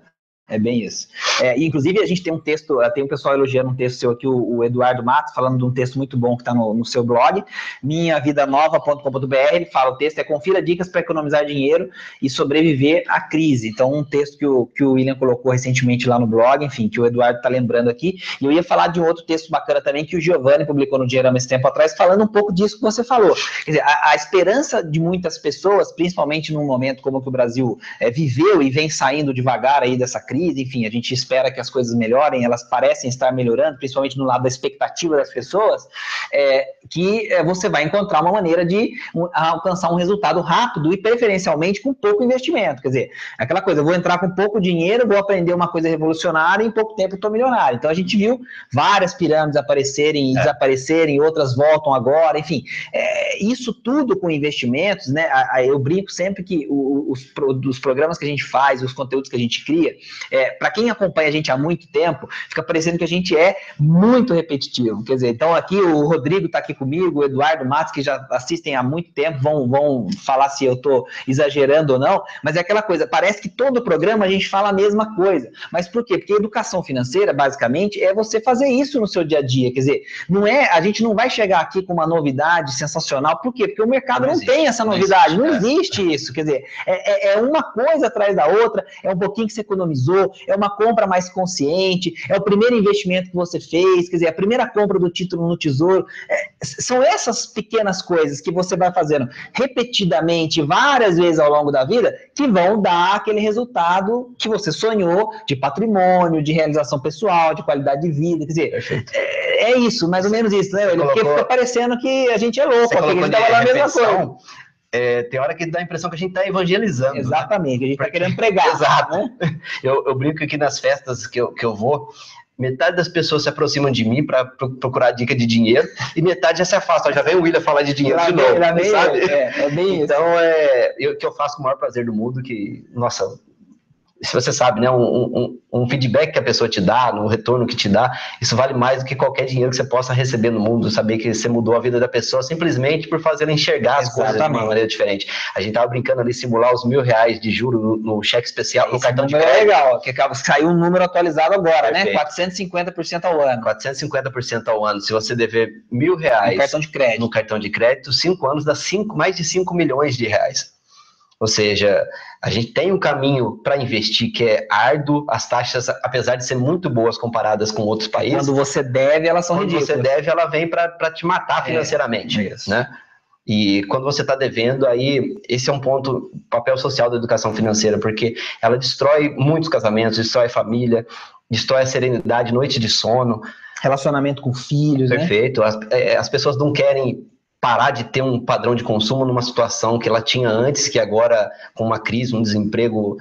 A: É bem isso. É, inclusive, a gente tem um texto, tem um pessoal elogiando um texto seu aqui, o, o Eduardo Matos, falando de um texto muito bom que está no, no, seu blog, minhavidanova.com.br. Ele fala: o texto é confira dicas para economizar dinheiro e sobreviver à crise. Então, um texto que o, que o William colocou recentemente lá no blog, enfim, que o Eduardo está lembrando aqui. E eu ia falar de um outro texto bacana também que o Giovanni publicou no Dinheiro há esse tempo atrás, falando um pouco disso que você falou. Quer dizer, a, a esperança de muitas pessoas, principalmente num momento como que o Brasil é, viveu e vem saindo devagar aí dessa crise enfim, a gente espera que as coisas melhorem, elas parecem estar melhorando, principalmente no lado da expectativa das pessoas, é, que é, você vai encontrar uma maneira de alcançar um resultado rápido e preferencialmente com pouco investimento. Quer dizer, aquela coisa, eu vou entrar com pouco dinheiro, vou aprender uma coisa revolucionária e em pouco tempo estou milionário. Então a gente viu várias pirâmides aparecerem e é. desaparecerem, outras voltam agora, enfim, é, isso tudo com investimentos, né? Eu brinco sempre que os, os programas que a gente faz, os conteúdos que a gente cria, é, para quem acompanha a gente há muito tempo, fica parecendo que a gente é muito repetitivo. Quer dizer, então aqui o Rodrigo está aqui comigo, o Eduardo Matos, que já assistem há muito tempo, vão, vão falar se eu estou exagerando ou não, mas é aquela coisa, parece que todo programa a gente fala a mesma coisa. Mas por quê? Porque educação financeira, basicamente, é você fazer isso no seu dia a dia. Quer dizer, não é, a gente não vai chegar aqui com uma novidade sensacional, por quê? Porque o mercado não, não tem essa novidade, não existe, não existe isso. Quer dizer, é, é, é uma coisa atrás da outra, é um pouquinho que você economizou é uma compra mais consciente, é o primeiro investimento que você fez, quer dizer, a primeira compra do título no tesouro. É, são essas pequenas coisas que você vai fazendo repetidamente, várias vezes ao longo da vida, que vão dar aquele resultado que você sonhou de patrimônio, de realização pessoal, de qualidade de vida. Quer dizer, é, é, isso, mais ou menos isso, né? Porque fica parecendo que a gente é louco, porque a gente está falando a mesma coisa
B: é, tem hora que dá a impressão que a gente está evangelizando.
A: Né? Exatamente, né? a gente está querendo pregar. <laughs>
B: Exato. Né? Eu, eu brinco aqui nas festas que eu, que eu vou, metade das pessoas se aproximam de mim para procurar dica de dinheiro e metade já se afasta. Já vem o William falar de dinheiro lá de novo, sabe? É, é bem então, isso. é, eu, que eu faço com o maior prazer do mundo, que, nossa, se você sabe, né, um, um, um, feedback que a pessoa te dá, no retorno que te dá, isso vale mais do que qualquer dinheiro que você possa receber no mundo, saber que você mudou a vida da pessoa simplesmente por fazer ela enxergar as Exatamente. coisas de uma maneira diferente. A gente tava brincando ali, simular os mil reais de juro no, no cheque especial, Esse no cartão de
A: crédito. É legal, que saiu um número atualizado agora, né? Perfeito. né? 450% ao ano.
B: 450% ao ano. Se você dever mil reais
A: no cartão de crédito,
B: no cartão de crédito cinco anos dá cinco, mais de 5 milhões de reais. Ou seja, a gente tem um caminho para investir que é árduo, as taxas, apesar de ser muito boas comparadas com outros países.
A: Quando você deve, elas são
B: quando
A: ridículas.
B: Quando você deve, ela vem para te matar é, financeiramente. É, né? E quando você está devendo, aí esse é um ponto, papel social da educação financeira, porque ela destrói muitos casamentos, destrói família, destrói a serenidade, noite de sono.
A: Relacionamento com filhos,
B: né? Perfeito.
A: Né?
B: As, é, as pessoas não querem parar de ter um padrão de consumo numa situação que ela tinha antes, que agora, com uma crise, um desemprego,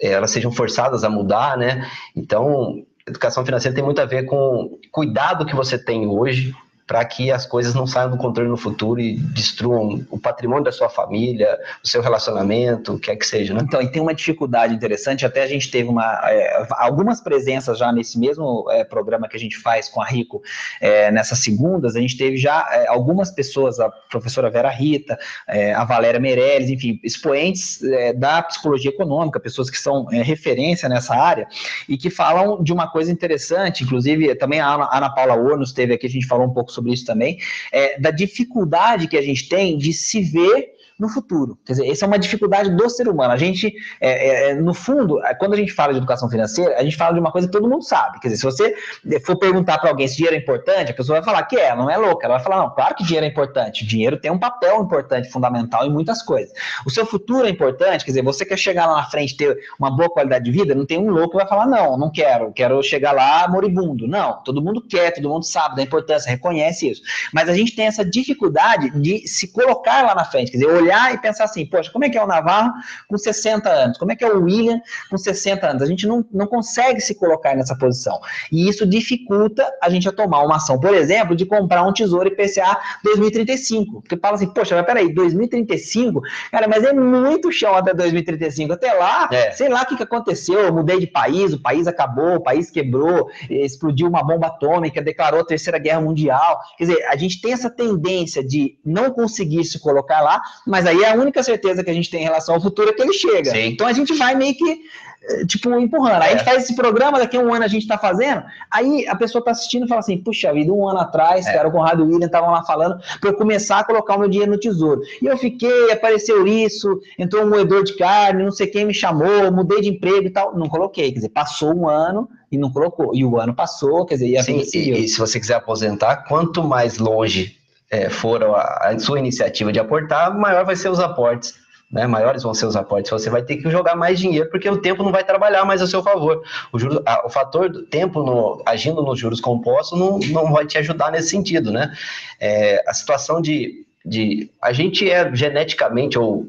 B: é, elas sejam forçadas a mudar, né? Então, educação financeira tem muito a ver com cuidado que você tem hoje para que as coisas não saiam do controle no futuro e destruam o patrimônio da sua família, o seu relacionamento, o que é que seja, né?
A: Então, e tem uma dificuldade interessante, até a gente teve uma, é, algumas presenças já nesse mesmo é, programa que a gente faz com a Rico, é, nessas segundas, a gente teve já é, algumas pessoas, a professora Vera Rita, é, a Valéria Meirelles, enfim, expoentes é, da psicologia econômica, pessoas que são referência nessa área, e que falam de uma coisa interessante, inclusive também a Ana, Ana Paula Ornos teve aqui, a gente falou um pouco sobre isso também, é, da dificuldade que a gente tem de se ver no futuro. Quer dizer, essa é uma dificuldade do ser humano. A gente, é, é, é, no fundo, é, quando a gente fala de educação financeira, a gente fala de uma coisa que todo mundo sabe. Quer dizer, se você for perguntar para alguém se dinheiro é importante, a pessoa vai falar que é, não é louca. Ela vai falar, não, claro que dinheiro é importante. Dinheiro tem um papel importante, fundamental em muitas coisas. O seu futuro é importante, quer dizer, você quer chegar lá na frente ter uma boa qualidade de vida, não tem um louco que vai falar, não, não quero, quero chegar lá moribundo. Não, todo mundo quer, todo mundo sabe da importância, reconhece isso. Mas a gente tem essa dificuldade de se colocar lá na frente, quer dizer, olhar e pensar assim, poxa, como é que é o Navarro com 60 anos? Como é que é o William com 60 anos? A gente não, não consegue se colocar nessa posição. E isso dificulta a gente a tomar uma ação, por exemplo, de comprar um tesouro IPCA 2035. Porque fala assim, poxa, mas peraí, 2035? Cara, mas é muito chão até 2035. Até lá, é. sei lá o que, que aconteceu, eu mudei de país, o país acabou, o país quebrou, explodiu uma bomba atômica, declarou a Terceira Guerra Mundial. Quer dizer, a gente tem essa tendência de não conseguir se colocar lá, mas aí a única certeza que a gente tem em relação ao futuro é que ele chega. Sim. Então a gente vai meio que eh, tipo, empurrando. Aí é. a gente faz esse programa, daqui a um ano a gente tá fazendo, aí a pessoa tá assistindo e fala assim, puxa vida, um ano atrás, é. cara, o Conrado e o William estavam lá falando para eu começar a colocar o meu dinheiro no tesouro. E eu fiquei, apareceu isso, entrou um moedor de carne, não sei quem me chamou, mudei de emprego e tal, não coloquei, quer dizer, passou um ano e não colocou, e o ano passou, quer dizer, e a
B: Sim, e, e se você quiser aposentar, quanto mais longe é, for a, a, sua iniciativa de aportar, maior vai ser os aportes. Né, maiores vão ser os aportes, você vai ter que jogar mais dinheiro, porque o tempo não vai trabalhar mais a seu favor. O, a, o fator do tempo no, agindo nos juros compostos não, não vai te ajudar nesse sentido. Né? É, a situação de, de. A gente é geneticamente, ou,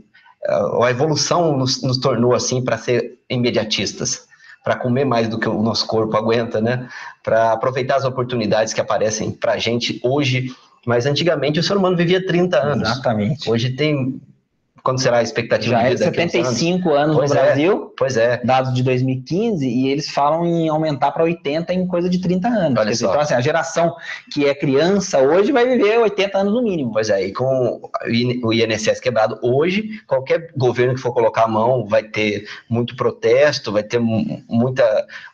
B: ou a evolução nos, nos tornou assim para ser imediatistas para comer mais do que o nosso corpo aguenta, né? Para aproveitar as oportunidades que aparecem para a gente hoje mas antigamente o ser humano vivia 30 anos.
A: Exatamente.
B: Hoje tem. Quando será a expectativa
A: Já de vida? Já é 75 anos, anos no é, Brasil.
B: Pois é.
A: Dados de 2015, e eles falam em aumentar para 80 em coisa de 30 anos. Olha dizer, então, assim, a geração que é criança hoje vai viver 80 anos no mínimo.
B: Pois é, e com o INSS quebrado, hoje, qualquer governo que for colocar a mão vai ter muito protesto, vai ter muita,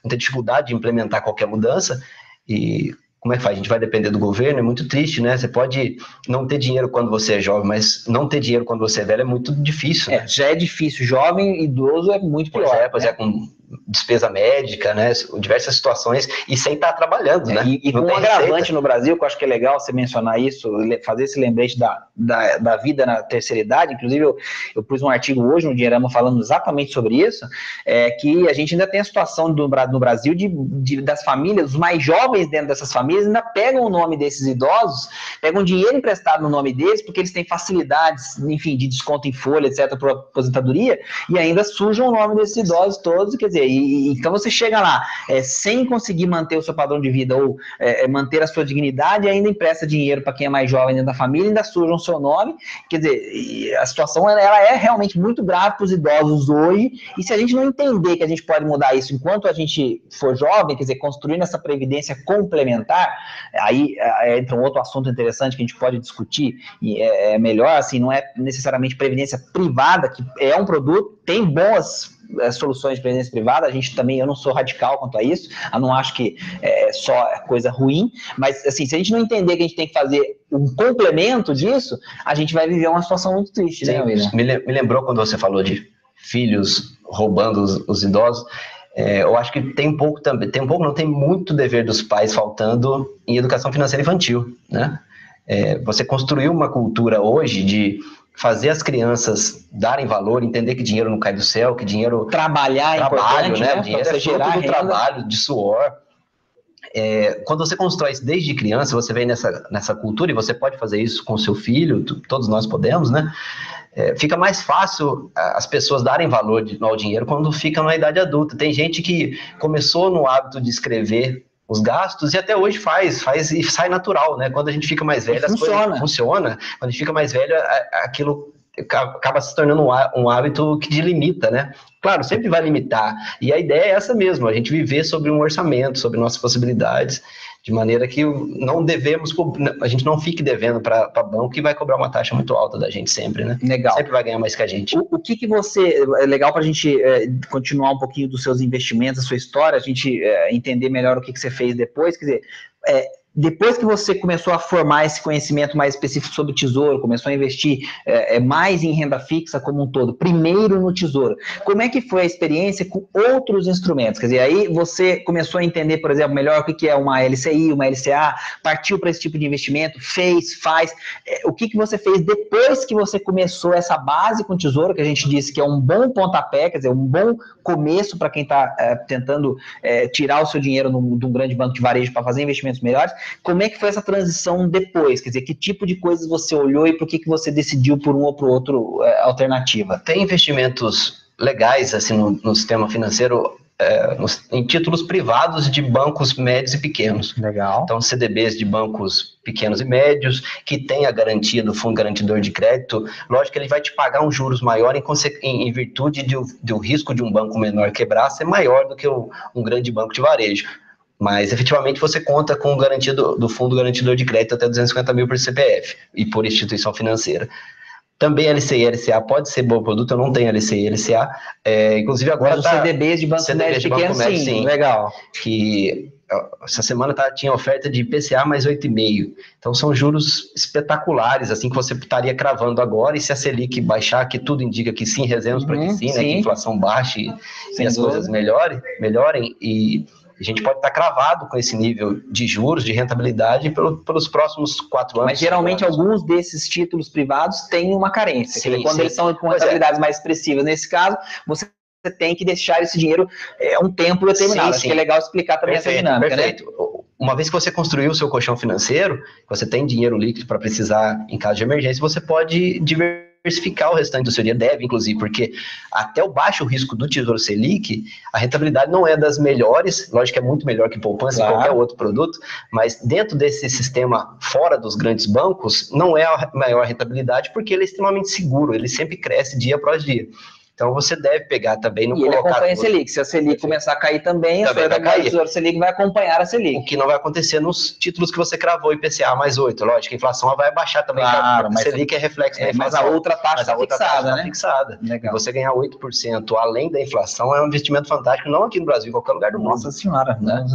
B: muita dificuldade de implementar qualquer mudança. E como é que faz? A gente vai depender do governo, é muito triste, né? Você pode não ter dinheiro quando você é jovem, mas não ter dinheiro quando você é velho é muito difícil.
A: Né? É, já é difícil. Jovem, idoso é muito pior.
B: Pois é,
A: pois
B: né? é, com despesa médica, né? Diversas situações, e sem estar trabalhando, é, né?
A: E, e com um agravante receita. no Brasil, que eu acho que é legal você mencionar isso, fazer esse lembrete da, da, da vida na terceira idade. Inclusive, eu, eu pus um artigo hoje no Dinheirama falando exatamente sobre isso, é que a gente ainda tem a situação do, no Brasil de, de, das famílias, os mais jovens dentro dessas famílias ainda pegam o nome desses idosos, pegam dinheiro emprestado no nome deles, porque eles têm facilidades, enfim, de desconto em folha, etc., para aposentadoria, e ainda sujam o nome desses idosos todos, quer dizer, dizer, e, então você chega lá é, sem conseguir manter o seu padrão de vida ou é, é manter a sua dignidade ainda empresta dinheiro para quem é mais jovem dentro da família, ainda suja o seu nome. Quer dizer, a situação ela é realmente muito grave para os idosos hoje, e se a gente não entender que a gente pode mudar isso enquanto a gente for jovem, quer dizer, construindo essa previdência complementar, aí é, entra um outro assunto interessante que a gente pode discutir, e é, é melhor, assim, não é necessariamente previdência privada, que é um produto, tem boas é, soluções de previdência privada, a gente também, eu não sou radical quanto a isso, eu não acho que é só coisa ruim, mas assim, se a gente não entender que a gente tem que fazer um complemento disso, a gente vai viver uma situação muito triste, né, Sim, né, William?
B: Me lembrou quando você falou de filhos roubando os, os idosos, é, eu acho que tem um pouco também, tem um pouco, não tem muito dever dos pais faltando em educação financeira infantil, né? É, você construiu uma cultura hoje de fazer as crianças darem valor, entender que dinheiro não cai do céu, que dinheiro
A: trabalhar é
B: trabalho, né? né? Dinheiro é fruto do trabalho, de suor. É, quando você constrói isso desde criança, você vem nessa, nessa cultura e você pode fazer isso com seu filho, todos nós podemos, né? É, fica mais fácil as pessoas darem valor ao dinheiro quando ficam na idade adulta. Tem gente que começou no hábito de escrever os gastos, e até hoje faz, faz e sai natural, né? Quando a gente fica mais velho,
A: as funciona. coisas
B: funciona. Quando a gente fica mais velho, aquilo acaba se tornando um hábito que delimita, né? Claro, sempre vai limitar. E a ideia é essa mesmo, a gente viver sobre um orçamento, sobre nossas possibilidades, de maneira que não devemos, a gente não fique devendo para banco que vai cobrar uma taxa muito alta da gente sempre, né?
A: Legal.
B: Sempre vai ganhar mais que a gente.
A: O, o que, que você. É legal para a gente é, continuar um pouquinho dos seus investimentos, a sua história, a gente é, entender melhor o que, que você fez depois. Quer dizer, é, depois que você começou a formar esse conhecimento mais específico sobre tesouro, começou a investir é, é, mais em renda fixa como um todo, primeiro no tesouro, como é que foi a experiência com outros instrumentos? Quer dizer, aí você começou a entender, por exemplo, melhor o que é uma LCI, uma LCA, partiu para esse tipo de investimento, fez, faz. É, o que, que você fez depois que você começou essa base com o tesouro, que a gente disse que é um bom pontapé, quer dizer, um bom começo para quem está é, tentando é, tirar o seu dinheiro de um grande banco de varejo para fazer investimentos melhores. Como é que foi essa transição depois? Quer dizer, que tipo de coisas você olhou e por que, que você decidiu por um ou por outro é, alternativa?
B: Tem investimentos legais assim no, no sistema financeiro é, nos, em títulos privados de bancos médios e pequenos.
A: Legal.
B: Então, CDBs de bancos pequenos e médios, que tem a garantia do fundo garantidor de crédito, lógico que ele vai te pagar um juros maior em, em, em virtude de, do risco de um banco menor quebrar ser maior do que o, um grande banco de varejo. Mas efetivamente você conta com garantia do, do fundo garantidor de crédito até 250 mil por CPF e por instituição financeira. Também LCI e LCA pode ser bom produto, eu não tenho LCI e LCA. É, inclusive agora. Mas
A: tá, os CDBs de banco CDBs de pequeno, banco médio, sim, sim,
B: legal. Que essa semana tá, tinha oferta de IPCA mais 8,5. Então são juros espetaculares, assim, que você estaria cravando agora, e se a Selic baixar, que tudo indica que sim, rezemos uhum, para que sim, sim, né? Que a inflação baixe e, e as coisas melhorem, melhorem e a gente pode estar cravado com esse nível de juros, de rentabilidade, pelo, pelos próximos quatro anos.
A: Mas geralmente anos. alguns desses títulos privados têm uma carência. Sim, quando sim. eles são com é. rentabilidades é. mais expressivas, nesse caso, você tem que deixar esse dinheiro é, um tempo determinado. Sim, Acho que é legal explicar também perfeito, essa dinâmica. Né? Perfeito. Né?
B: Uma vez que você construiu o seu colchão financeiro, você tem dinheiro líquido para precisar em caso de emergência, você pode diversificar diversificar o restante do seu dinheiro, deve inclusive, porque até o baixo risco do Tesouro Selic, a rentabilidade não é das melhores, lógico que é muito melhor que poupança claro. qualquer outro produto, mas dentro desse sistema fora dos grandes bancos, não é a maior rentabilidade porque ele é extremamente seguro, ele sempre cresce dia após dia. Então você deve pegar também no
A: E ele acompanha a Selic. Se a Selic começar a cair também, também a sua Tesouro Selic vai acompanhar a Selic.
B: O que não vai acontecer nos títulos que você cravou IPCA mais 8. Lógico, a inflação vai baixar também.
A: Claro,
B: a Selic é reflexo é, da inflação.
A: Mas a outra taxa está fixada, né?
B: Fixada. Legal. você ganhar 8% além da inflação é um investimento fantástico, não aqui no Brasil, em qualquer lugar do mundo.
A: Nossa senhora, né?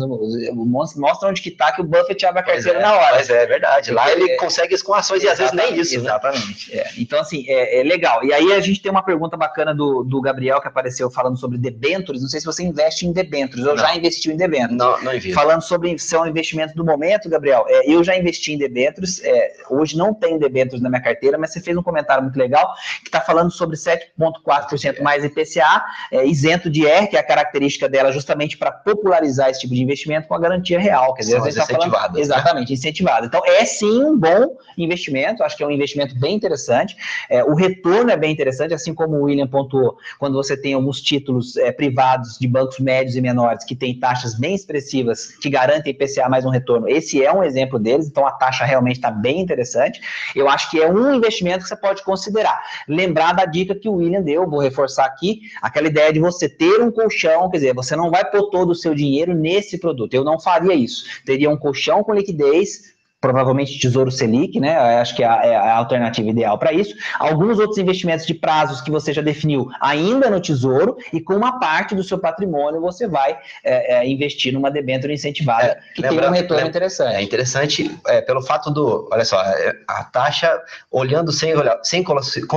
A: Mostra onde que tá que o Buffett abre a carteira é, na hora.
B: Mas é verdade. Lá ele é, consegue isso com ações e às vezes nem isso.
A: Né? Exatamente. Né? É. Então, assim, é, é, legal. E aí a gente tem uma pergunta bacana do, do Gabriel, que apareceu falando sobre debêntures, não sei se você investe em debêntures, ou não. já investiu em debêntures.
B: Não, não.
A: Falando sobre ser um investimento do momento, Gabriel, é, eu já investi em debêntures, é, hoje não tenho debêntures na minha carteira, mas você fez um comentário muito legal, que está falando sobre 7,4% mais IPCA, é, isento de R, que é a característica dela justamente para popularizar esse tipo de investimento com a garantia real, quer dizer, São
B: tá falando,
A: né? exatamente, né? incentivado. Então, é sim um bom investimento, acho que é um investimento bem interessante, é, o retorno é bem interessante, assim como o William pontuou, quando você tem alguns títulos é, privados de bancos médios e menores que têm taxas bem expressivas que garantem IPCA mais um retorno. Esse é um exemplo deles, então a taxa realmente está bem interessante. Eu acho que é um investimento que você pode considerar. Lembrar da dica que o William deu, vou reforçar aqui, aquela ideia de você ter um colchão, quer dizer, você não vai pôr todo o seu dinheiro nesse produto. Eu não faria isso. Teria um colchão com liquidez, provavelmente Tesouro Selic, né? Acho que é a, é a alternativa ideal para isso. Alguns outros investimentos de prazos que você já definiu ainda no Tesouro e com uma parte do seu patrimônio você vai é, é, investir numa debênture incentivada é, que tem um retorno interessante.
B: É interessante é, pelo fato do, olha só, é, a taxa olhando sem olhar, sem,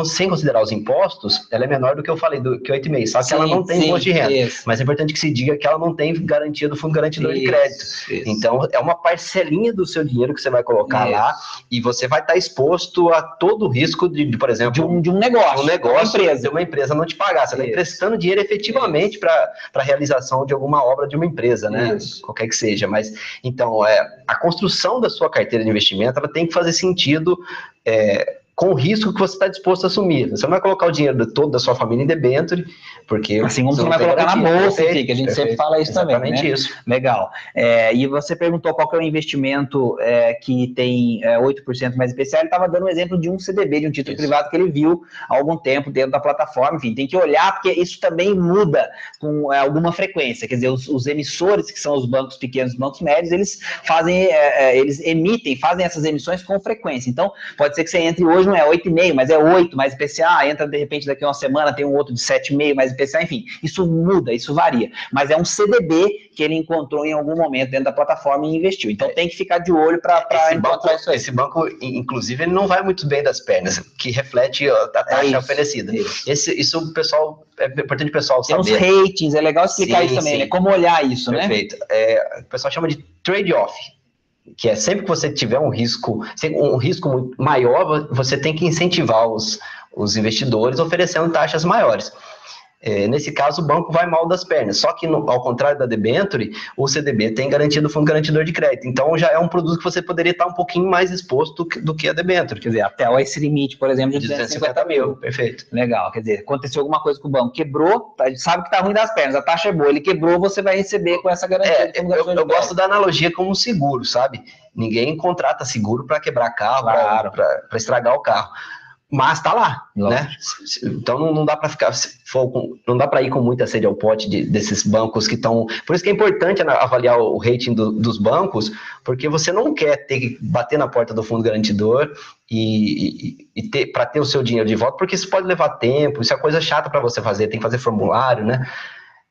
B: sem considerar os impostos, ela é menor do que eu falei do que 8,5, só que sim, ela não tem sim, imposto de renda. Isso. Mas é importante que se diga que ela não tem garantia do fundo garantidor isso, de crédito. Isso. Então é uma parcelinha do seu dinheiro que você vai vai colocar Isso. lá e você vai estar exposto a todo o risco de, de por exemplo,
A: de um, de um negócio,
B: um negócio, uma empresa. de uma empresa não te pagar. Você está emprestando dinheiro efetivamente para a realização de alguma obra de uma empresa, né? Isso. Qualquer que seja. Mas então, é, a construção da sua carteira de investimento ela tem que fazer sentido. É, com o risco que você está disposto a assumir. Você não vai colocar o dinheiro todo da sua família em debenture, porque...
A: Assim como você não vai colocar garantia. na bolsa, perfeito, que a gente perfeito, sempre fala isso
B: também,
A: né?
B: isso.
A: Legal. É, e você perguntou qual que é o investimento é, que tem é, 8% mais especial, ele estava dando um exemplo de um CDB, de um título isso. privado que ele viu há algum tempo dentro da plataforma, enfim, tem que olhar, porque isso também muda com é, alguma frequência, quer dizer, os, os, emissores, que são os bancos pequenos, os bancos médios, eles fazem, é, é, eles emitem, fazem essas emissões com frequência, então pode ser que você entre hoje não é 8,5, mas é 8 mais IPCA, entra de repente daqui a uma semana, tem um outro de 7,5 mais IPCA, enfim, isso muda, isso varia. Mas é um CDB que ele encontrou em algum momento dentro da plataforma e investiu. Então tem que ficar de olho para encontrar
B: banco, isso aí. Esse banco, inclusive, ele não vai muito bem das pernas, <laughs> que reflete a taxa é isso, oferecida. Isso. Esse, isso o pessoal, é importante o pessoal
A: saber. Tem uns ratings, é legal explicar sim, isso também, né? Como olhar isso,
B: Perfeito. né? Perfeito. É, o pessoal chama de trade-off que é sempre que você tiver um risco, um risco maior, você tem que incentivar os, os investidores oferecendo taxas maiores. É, nesse caso, o banco vai mal das pernas. Só que, no, ao contrário da debenture, o CDB tem garantia do fundo garantidor de crédito. Então, já é um produto que você poderia estar um pouquinho mais exposto do que, do que a debenture.
A: Quer dizer, até esse limite, por exemplo,
B: de 250 mil. Perfeito.
A: Legal. Quer dizer, aconteceu alguma coisa com o banco, quebrou, tá, sabe que está ruim das pernas, a taxa é boa, ele quebrou, você vai receber com essa garantia.
B: É, eu, eu gosto da analogia como seguro, sabe? Ninguém contrata seguro para quebrar carro, claro. para estragar o carro mas tá lá, né? Então não, não dá para ficar, não dá para ir com muita sede ao pote de, desses bancos que estão. Por isso que é importante avaliar o rating do, dos bancos, porque você não quer ter que bater na porta do fundo garantidor e, e, e ter para ter o seu dinheiro de volta, porque isso pode levar tempo, isso é coisa chata para você fazer, tem que fazer formulário, né?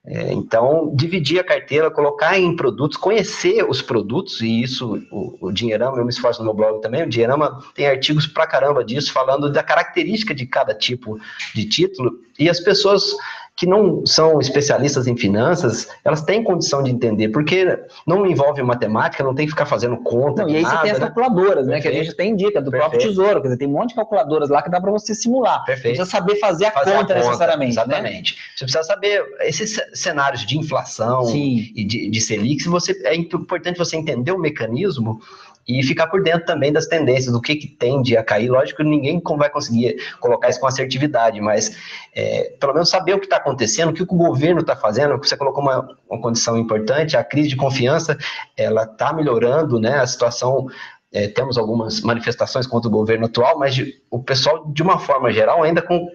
B: É, então, dividir a carteira, colocar em produtos, conhecer os produtos, e isso o, o Dinheirama, eu me esforço no meu blog também, o Dinheirama tem artigos pra caramba disso, falando da característica de cada tipo de título, e as pessoas que não são especialistas em finanças, elas têm condição de entender, porque não envolve matemática, não tem que ficar fazendo conta. Não,
A: e aí
B: nada,
A: você tem as né? calculadoras, né? Que a gente tem dica do Perfeito. próprio tesouro, quer dizer, tem um monte de calculadoras lá que dá para você simular.
B: Perfeito.
A: Precisa saber fazer a, fazer conta, a conta necessariamente.
B: Né? Exatamente. Né? Você precisa saber esses cenários de inflação Sim. e de, de Selic, você, é importante você entender o mecanismo e ficar por dentro também das tendências, do que, que tende a cair. Lógico que ninguém vai conseguir colocar isso com assertividade, mas é, pelo menos saber o que está acontecendo, o que, o governo está fazendo, você colocou uma, uma condição importante, a crise de confiança, ela está melhorando, né, a situação é, temos algumas manifestações contra o governo atual, mas de, o pessoal, de uma forma geral, ainda com,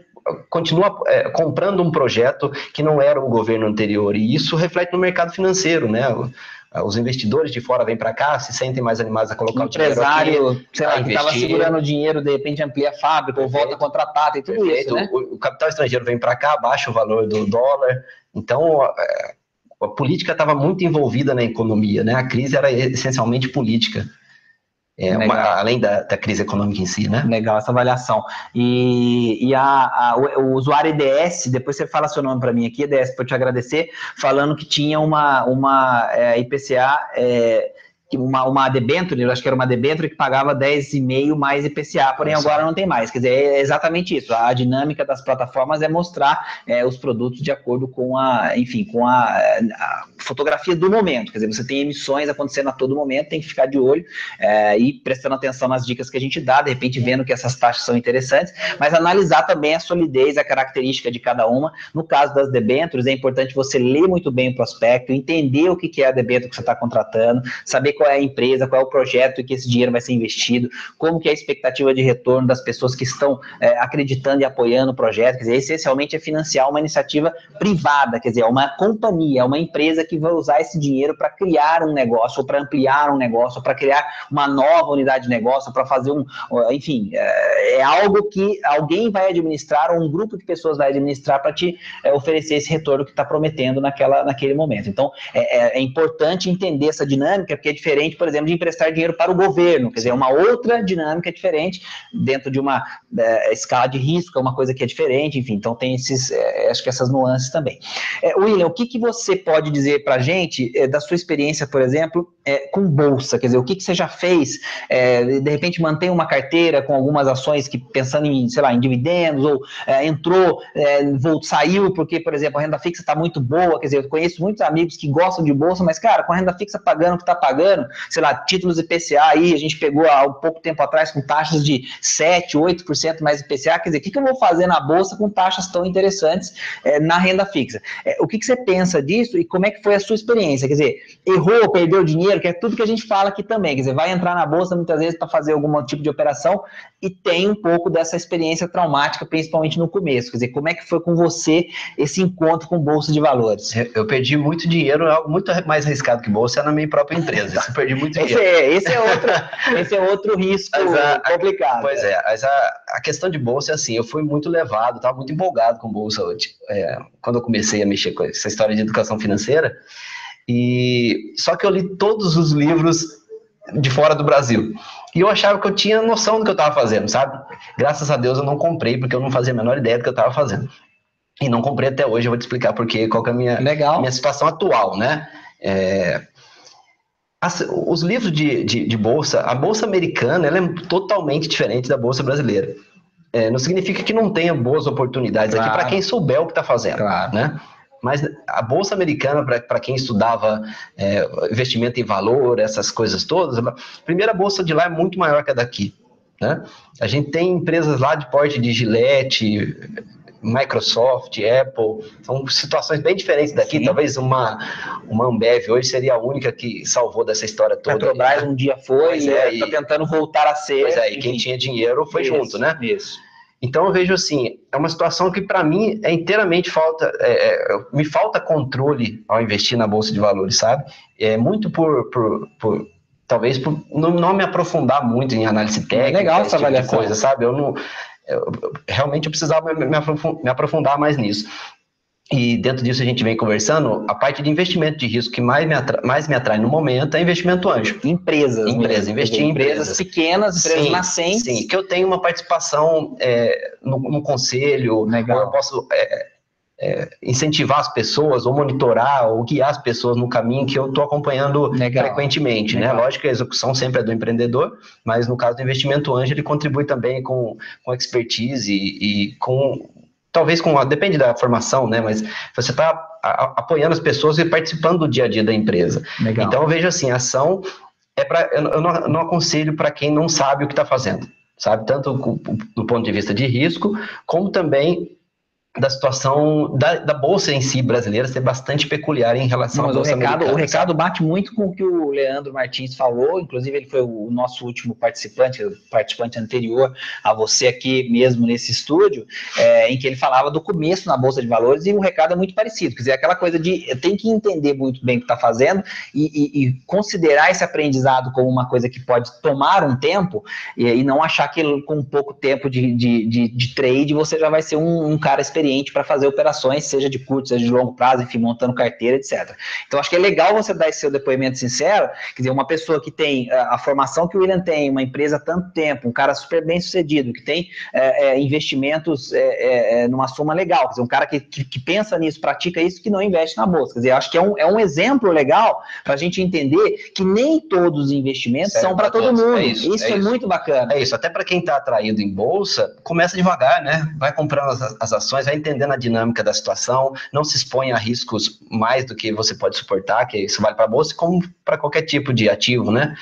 B: continua é, comprando um projeto que não era o governo anterior, e isso reflete no mercado financeiro, né? Ah, os investidores de fora vêm para cá, se sentem mais animados a colocar o,
A: o empresário, aqui, sei lá, que estava segurando o dinheiro, de repente amplia a fábrica, ou volta a contratar, tem tudo Perfeito. isso, né?
B: O, o, capital estrangeiro vem para cá, baixa o valor do dólar, então a, a política estava muito envolvida na economia, né? A crise era essencialmente política. É uma, além da, da, crise econômica em si, né?
A: Legal essa avaliação. E, e a, a, o, o, usuário EDS, depois você fala seu nome para mim aqui, EDS, para te agradecer, falando que tinha uma, uma é, IPCA é, uma, uma debenture, eu acho que era uma debenture que pagava 10,5 mais IPCA, porém Nossa. agora não tem mais. Quer dizer, é exatamente isso. A dinâmica das plataformas é mostrar é, os produtos de acordo com a, enfim, com a, a, fotografia do momento. Quer dizer, você tem emissões acontecendo a todo momento, tem que ficar de olho é, e prestando atenção nas dicas que a gente dá, de repente vendo que essas taxas são interessantes, mas analisar também a solidez, a característica de cada uma. No caso das debentures, é importante você ler muito bem o prospecto, entender o que é a debênture que você está contratando, saber qual é a empresa, qual é o projeto que esse dinheiro vai ser investido, como que é a expectativa de retorno das pessoas que estão é, acreditando e apoiando o projeto, quer dizer, essencialmente é financiar uma iniciativa privada, quer dizer, é uma companhia, é uma empresa que vai usar esse dinheiro para criar um negócio, ou para ampliar um negócio, para criar uma nova unidade de negócio, para fazer um, enfim, é, é, algo que alguém vai administrar, ou um grupo de pessoas vai administrar para te é, oferecer esse retorno que está prometendo naquela, naquele momento. Então, é, é, é importante entender essa dinâmica, porque é diferente diferente, por exemplo, de emprestar dinheiro para o governo, quer dizer, é uma outra dinâmica diferente dentro de uma é, escala de risco, é uma coisa que é diferente, enfim, então tem esses, é, acho que essas nuances também. É, William, o que, que você pode dizer para a gente é, da sua experiência, por exemplo, é, com bolsa, quer dizer, o que, que você já fez, é, de repente mantém uma carteira com algumas ações que pensando em, sei lá, em dividendos, ou entrou, voltou, saiu porque, por exemplo, a renda fixa está muito boa, quer dizer, eu conheço muitos amigos que gostam de bolsa, mas, cara, com a renda fixa pagando o que está pagando, pagando, sei lá, títulos IPCA aí, a gente pegou há um pouco tempo atrás com taxas de 7, 8% mais IPCA, quer dizer, o que, que eu vou fazer na bolsa com taxas tão interessantes é, na renda fixa? É, o que, que você pensa disso e como é que foi a sua experiência? Quer dizer, errou, perdeu dinheiro, que é tudo que a gente fala aqui também, quer dizer, vai entrar na bolsa muitas vezes para fazer algum tipo de operação e tem um pouco dessa experiência traumática, principalmente no começo, quer dizer, como é que foi com você esse encontro com bolsa de valores?
B: Eu perdi muito dinheiro, algo muito mais arriscado que bolsa, é na minha própria empresa, eu perdi muito
A: dinheiro. Esse é, esse é, outro, <laughs> esse é outro risco a, complicado.
B: Pois é, mas a, a questão de bolsa é assim, eu fui muito levado, estava muito empolgado com bolsa é, quando eu comecei a mexer com essa história de educação financeira, e só que eu li todos os livros de fora do Brasil. E eu achava que eu tinha noção do que eu estava fazendo, sabe? Graças a Deus eu não comprei, porque eu não fazia a menor ideia do que eu estava fazendo. E não comprei até hoje, eu vou te explicar porque, qual é a minha, Legal. minha situação atual, né? É, as, os livros de, de, de, bolsa, a bolsa americana, ela é totalmente diferente da bolsa brasileira. É, não significa que não tenha boas oportunidades claro. aqui para quem souber o que está fazendo, claro. né? Mas a bolsa americana, para quem estudava é, investimento em valor, essas coisas todas, a primeira bolsa de lá é muito maior que a daqui. Né? A gente tem empresas lá de porte de Gillette, Microsoft, Apple, são situações bem diferentes daqui. Sim. Talvez uma, uma Ambev hoje seria a única que salvou dessa história toda.
A: Petrobras um dia foi e é, está tentando voltar a ser.
B: Pois é, e quem tinha dinheiro foi isso, junto, né?
A: Isso.
B: Então eu vejo assim, é uma situação que para mim é inteiramente falta, é, é, me falta controle ao investir na bolsa de valores, sabe? É muito por, por, por talvez por não, não, me aprofundar muito em análise técnica,
A: é legal essa tipo
B: coisa, sabe? Eu não, eu, realmente eu precisava me aprofundar mais nisso. E dentro disso a gente vem conversando, a parte de investimento de risco que mais me atrai, mais me atrai no momento é investimento anjo.
A: Empresas.
B: Empresas, investir em empresas. empresas
A: pequenas, empresas sim, nascentes.
B: Sim, que eu tenho uma participação é, no, no, conselho, Legal. eu posso é, é, incentivar as pessoas, ou monitorar, ou guiar as pessoas no caminho que eu estou acompanhando Legal. frequentemente. Né? Legal. Né? Lógico que a execução sempre é do empreendedor, mas no caso do investimento anjo, ele contribui também com, com expertise e, e com talvez com depende da formação, né? Mas você está apoiando as pessoas e participando do dia a dia da empresa. Legal. Então eu vejo assim, a ação é para eu, eu não, não aconselho para quem não sabe o que está fazendo, sabe? Tanto do ponto de vista de risco, como também da situação da, da, bolsa em si brasileira ser bastante peculiar em relação Não, à bolsa
A: o recado, o recado bate muito com o que o Leandro Martins falou, inclusive ele foi o nosso último participante, participante anterior a você aqui mesmo nesse estúdio, é, em que ele falava do começo na bolsa de valores e o recado é muito parecido, quer dizer, aquela coisa de tem que entender muito bem o que está fazendo e, e, e, considerar esse aprendizado como uma coisa que pode tomar um tempo e, e não achar que com pouco tempo de, de, de, de trade você já vai ser um, um cara experiente experiente para fazer operações, seja de curto, seja de longo prazo, enfim, montando carteira, etc. Então, acho que é legal você dar esse seu depoimento sincero, quer dizer, uma pessoa que tem a, a formação que o William tem, uma empresa há tanto tempo, um cara super bem sucedido, que tem é, é, investimentos é, é, é, numa soma legal, quer dizer, um cara que, que, que, pensa nisso, pratica isso, que não investe na bolsa. Quer dizer, acho que é um, é um exemplo legal para a gente entender que nem todos os investimentos são para todo mundo. É isso, isso é, isso. muito bacana.
B: É isso, até para quem está atraído em bolsa, começa devagar, né? Vai comprando as, as ações, vai entendendo a dinâmica da situação, não se expõe a riscos mais do que você pode suportar, que isso vale para a bolsa, como para qualquer tipo de ativo, né?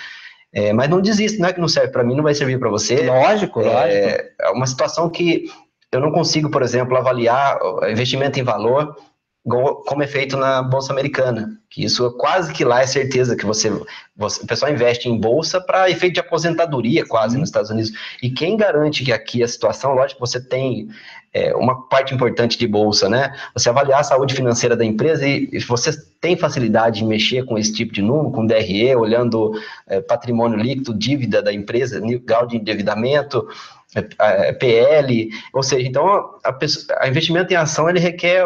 B: É, mas não desista, não é que não serve para mim, não vai servir para você.
A: Lógico,
B: é,
A: lógico.
B: É uma situação que eu não consigo, por exemplo, avaliar investimento em valor como é feito na bolsa americana, que isso quase que lá é certeza que você, você o pessoal investe em bolsa para efeito de aposentadoria quase nos Estados Unidos. E quem garante que aqui a situação, lógico, você tem é, uma parte importante de bolsa, né? Você avaliar a saúde financeira da empresa e, e você tem facilidade em mexer com esse tipo de número, com DRE, olhando é, patrimônio líquido, dívida da empresa, grau de endividamento, é, é PL, ou seja, então a, a, investimento em ação ele requer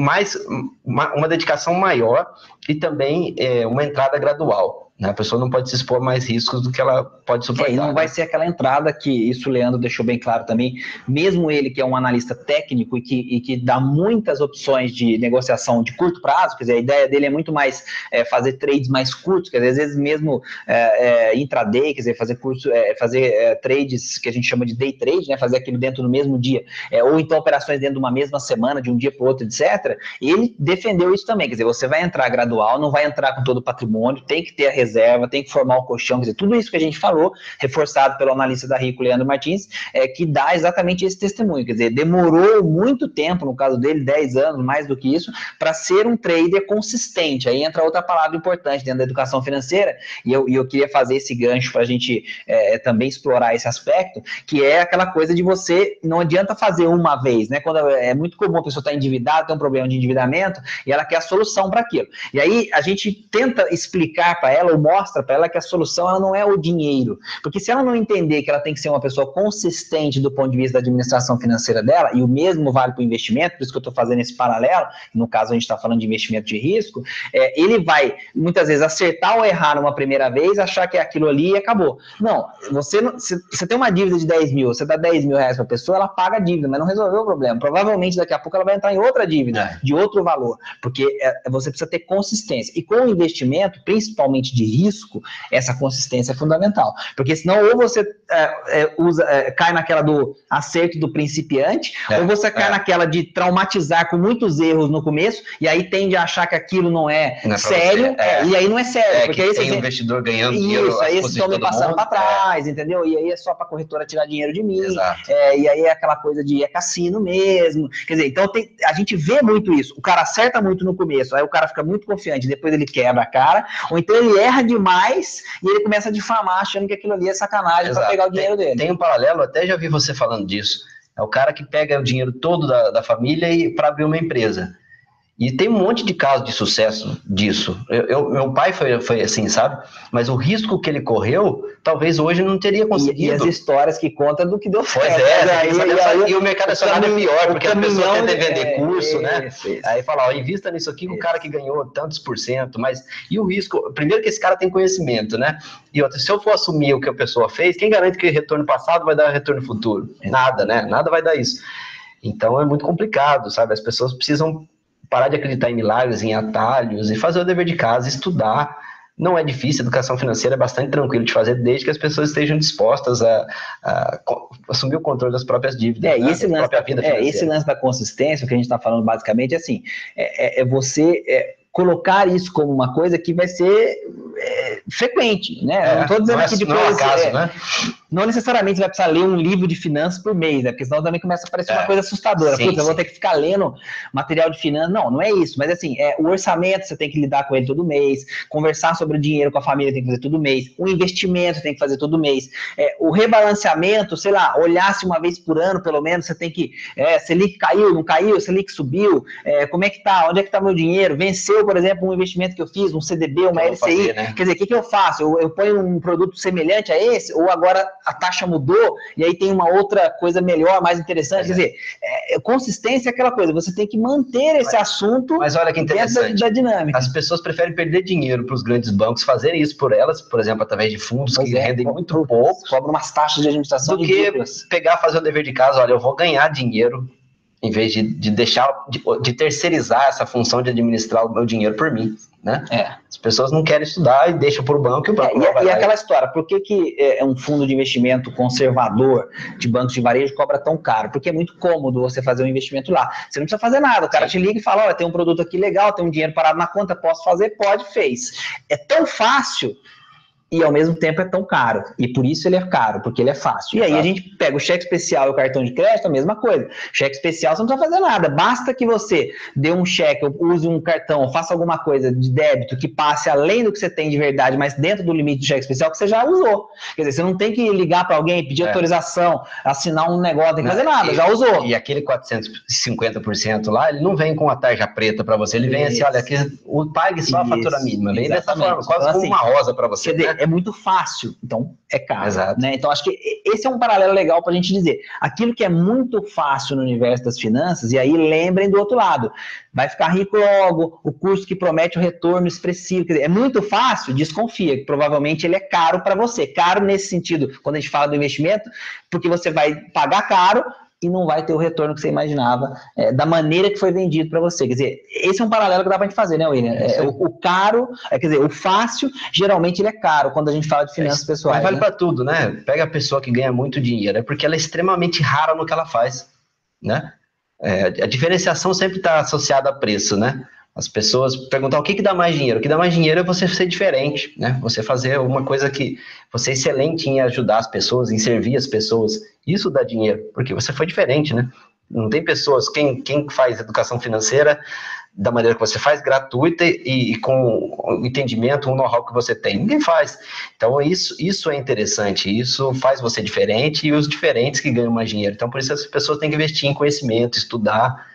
B: mais uma, uma dedicação maior e também é, uma entrada gradual. Né? A pessoa não pode se expor mais riscos do que ela pode suportar. É, e
A: não né? vai ser aquela entrada que isso o Leandro deixou bem claro também, mesmo ele que é um analista técnico e que, e que dá muitas opções de negociação de curto prazo, quer dizer, a ideia dele é muito mais é, fazer trades mais curtos, quer dizer, às vezes mesmo é, é intraday, quer dizer, fazer curso, é, fazer é, trades que a gente chama de day trade, né, fazer aquilo dentro do mesmo dia, ou então operações dentro de uma mesma semana, de um dia para o outro, etc. Ele defendeu isso também, quer dizer, você vai entrar gradual, não vai entrar com todo o patrimônio, tem que ter a reserva reserva, tem que formar o colchão, quer dizer, tudo isso que a gente falou, reforçado pelo analista da Rico, Leandro Martins, é que dá exatamente esse testemunho, quer dizer, demorou muito tempo, no caso dele, 10 anos, mais do que isso, para ser um trader consistente. Aí entra outra palavra importante dentro da educação financeira, e eu, e eu queria fazer esse gancho para a gente é, também explorar esse aspecto, que é aquela coisa de você, não adianta fazer uma vez, né? Quando é, é muito comum a pessoa estar tá endividada, tem um problema de endividamento, e ela quer a solução para aquilo. E aí a gente tenta explicar para ela, mostra para ela que a solução ela não é o dinheiro. Porque se ela não entender que ela tem que ser uma pessoa consistente do ponto de vista da administração financeira dela, e o mesmo vale para o investimento, por isso que eu estou fazendo esse paralelo, no caso a gente está falando de investimento de risco, é, ele vai muitas vezes acertar ou errar numa primeira vez, achar que é aquilo ali e acabou. Não, você, você, você tem uma dívida de 10 mil, você dá 10 mil reais para a pessoa, ela paga a dívida, mas não resolveu o problema. Provavelmente daqui a pouco ela vai entrar em outra dívida, é. de outro valor, porque é, você precisa ter consistência. E com o investimento, principalmente de risco, essa consistência é fundamental. Porque senão, ou você é, é usa, é, cai naquela do acerto do principiante, é, ou você cai naquela de traumatizar com muitos erros no começo, e aí tende a achar que aquilo não é, não sério, e aí não é sério. porque aí
B: tem
A: você...
B: investidor ganhando Isso, dinheiro.
A: Isso, aí estão me passando para trás, entendeu? E aí é só para a corretora tirar dinheiro de mim. e aí é aquela coisa de é cassino mesmo. Quer dizer, então tem, a gente vê muito isso. O cara acerta muito no começo, aí o cara fica muito confiante, depois ele quebra a cara, ou então ele erra demais e ele começa a difamar, achando que aquilo ali é sacanagem para pegar o dinheiro
B: tem,
A: dele.
B: Tem um paralelo, até já vi você falando disso. É o cara que pega o dinheiro todo da, da família e para abrir uma empresa. E tem um monte de casos de sucesso disso. Eu, eu, meu pai foi, foi assim, sabe? Mas o risco que ele correu, talvez hoje não teria conseguido.
A: E, e as histórias que conta do que deu
B: certo. Pois é, aí, aí, aí, e o mercado acionário é pior, porque a pessoa tenta vender é, curso, né? Isso, isso. Aí fala, ó, invista nisso aqui com o cara que ganhou tantos por cento, mas e o risco? Primeiro que esse cara tem conhecimento, né? E outra, se eu for assumir o que a pessoa fez, quem garante que retorno passado vai dar retorno futuro? Nada, né? Nada vai dar isso. Então é muito complicado, sabe? As pessoas precisam parar de acreditar em milagres, em atalhos e fazer o dever de casa, estudar. Não é difícil, a educação financeira é bastante tranquilo de fazer, desde que as pessoas estejam dispostas a, a assumir o controle das próprias dívidas.
A: É, né? esse, lance da, é, esse lance da consistência, o que a gente está falando basicamente é assim: é, é, é você é, colocar isso como uma coisa que vai ser é, frequente, né?
B: É, não estou dizendo não é, que depois. Não, é acaso,
A: é,
B: né?
A: Não necessariamente você vai precisar ler um livro de finanças por mês, né? Porque senão também começa a parecer uma é. coisa assustadora. Sim, Puta, eu vou ter que ficar lendo material de finanças. Não, não é isso. Mas assim, é, o orçamento você tem que lidar com ele todo mês, conversar sobre o dinheiro com a família tem que fazer todo mês, o investimento tem que fazer todo mês, é, o rebalanceamento, sei lá, olhasse uma vez por ano, pelo menos, você tem que. É, Selic caiu, não caiu, Selic subiu, é, como é que tá? Onde é que tá meu dinheiro? Venceu, por exemplo, um investimento que eu fiz, um CDB, uma LCI. Fazer, né? Quer dizer, o que, que eu faço? Eu, eu ponho um produto semelhante a esse, ou agora a taxa mudou e aí tem uma outra coisa melhor, mais interessante. É. Quer dizer, é, consistência é aquela coisa, você tem que manter esse mas, assunto
B: mas olha que interessante.
A: Da, da, dinâmica.
B: As pessoas preferem perder dinheiro para os grandes bancos fazerem isso por elas, por exemplo, através de fundos pois que é, rendem muito pouco.
A: Cobram umas taxas de administração
B: do que pegar, fazer o dever de casa, olha, eu vou ganhar dinheiro em vez de, de deixar, de, de, terceirizar essa função de administrar o meu dinheiro por mim, né? É. As pessoas não querem estudar e deixam para o banco e o banco
A: é, E, e aquela história, por que, que é, é um fundo de investimento conservador de bancos de varejo cobra tão caro? Porque é muito cômodo você fazer um investimento lá. Você não precisa fazer nada, o cara Sim. te liga e fala, olha, tem um produto aqui legal, tem um dinheiro parado na conta, posso fazer? Pode, fez. É tão fácil e ao mesmo tempo é tão caro. E por isso ele é caro, porque ele é fácil. E aí a gente pega o cheque especial e o cartão de crédito, a mesma coisa. Cheque especial você não precisa fazer nada. Basta que você dê um cheque, use um cartão, faça alguma coisa de débito que passe além do que você tem de verdade, mas dentro do limite do cheque especial que você já usou. Quer dizer, você não tem que ligar para alguém, pedir é. autorização, assinar um negócio, tem que fazer nada, e, já usou.
B: E aquele 450% lá, ele não vem com a tarja preta para você, ele vem assim, olha, aqui, pague só a fatura mínima. Vem dessa forma, quase então, como assim, uma rosa para você.
A: Quer dizer, né? É muito fácil, então é caro. Exato. Né? Então acho que esse é um paralelo legal para a gente dizer. Aquilo que é muito fácil no universo das finanças, e aí lembrem do outro lado, vai ficar rico logo, o curso que promete o retorno expressivo. Quer dizer, é muito fácil, desconfia, que provavelmente ele é caro para você. Caro nesse sentido, quando a gente fala do investimento, porque você vai pagar caro, e não vai ter o retorno que você imaginava é, da maneira que foi vendido para você. Quer dizer, esse é um paralelo que dá para a gente fazer, né, William? É, o, o, caro, é, quer dizer, o fácil, geralmente ele é caro quando a gente fala de finanças pessoais.
B: Mas vale
A: né?
B: para tudo, né? Pega a pessoa que ganha muito dinheiro, é porque ela é extremamente rara no que ela faz, né? É, a diferenciação sempre está associada a preço, né? As pessoas perguntam o que, que dá mais dinheiro? O que dá mais dinheiro é você ser diferente, né? Você fazer uma coisa que você é excelente em ajudar as pessoas, em servir as pessoas. Isso dá dinheiro, porque você foi diferente, né? Não tem pessoas, quem, quem faz educação financeira da maneira que você faz, gratuita e, e com o entendimento, o know-how que você tem. Ninguém faz. Então, isso, isso é interessante, isso faz você diferente e os diferentes que ganham mais dinheiro. Então, por isso as pessoas têm que investir em conhecimento, estudar,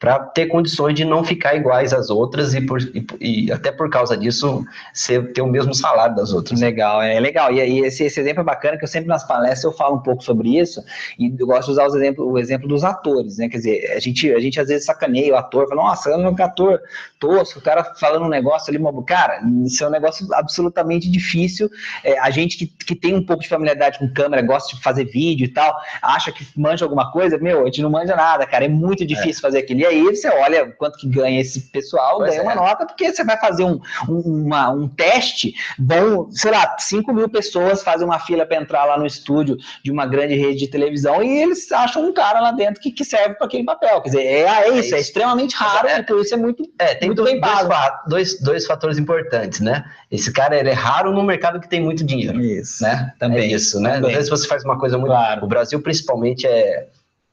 B: para ter condições de não ficar iguais às outras e, por, e, e, até por causa disso ser, ter o mesmo salário das outras.
A: Legal, é legal. E, e esse, esse, exemplo é bacana que eu sempre nas palestras eu falo um pouco sobre isso e eu gosto de usar os o exemplo dos atores, né? Quer dizer, a gente, a gente às vezes sacaneia o ator, fala, nossa, é um ator tosco, o cara falando um negócio ali, cara, isso é um negócio absolutamente difícil. É, a gente que, que tem um pouco de familiaridade com câmera, gosta de fazer vídeo e tal, acha que manja alguma coisa, meu, a gente não manja nada, cara, é muito difícil é. fazer aquilo. E aí você olha quanto que ganha esse pessoal, pois ganha é. uma nota, porque você vai fazer um, um, uma, um teste, vão, sei lá, 5 mil pessoas fazem uma fila para entrar lá no estúdio de uma grande rede de televisão e eles acham um cara lá dentro que, que serve para aquele papel. Quer dizer, é, é, é isso, é, extremamente raro, é, e por isso é muito,
B: é, tem muito dois, bem pago. Dois, dois fatores importantes, né? Esse cara ele é raro no mercado que tem muito dinheiro. Isso, né? Também. É isso, né? Também. Às vezes você faz uma coisa muito. Claro. O Brasil, principalmente, é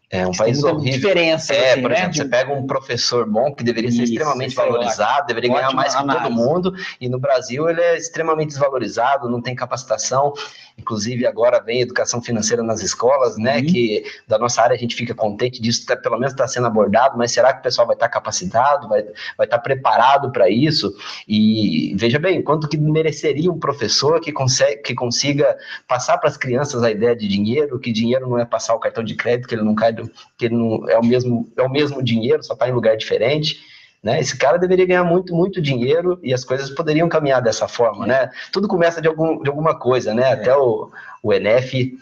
B: é um país horrível.
A: diferença.
B: É, assim, por né? exemplo, você pega um professor bom que deveria ser extremamente valorizado, deveria ganhar mais que todo mundo, e no Brasil ele é extremamente desvalorizado, não tem capacitação. Inclusive, agora vem educação financeira nas escolas, né? Uhum. Que da nossa área a gente fica contente disso, tá, pelo menos está sendo abordado, mas será que o pessoal vai estar tá capacitado, vai, vai estar tá preparado para isso? E veja bem, quanto que mereceria um professor que, consegue, que consiga passar para as crianças a ideia de dinheiro, que dinheiro não é passar o cartão de crédito, que ele não cai, que não é o mesmo, é o mesmo dinheiro, só está em lugar diferente. Né? Esse cara deveria ganhar muito, muito dinheiro e as coisas poderiam caminhar dessa forma, é. né? Tudo começa de, algum, de alguma coisa, né? É. Até o, o NF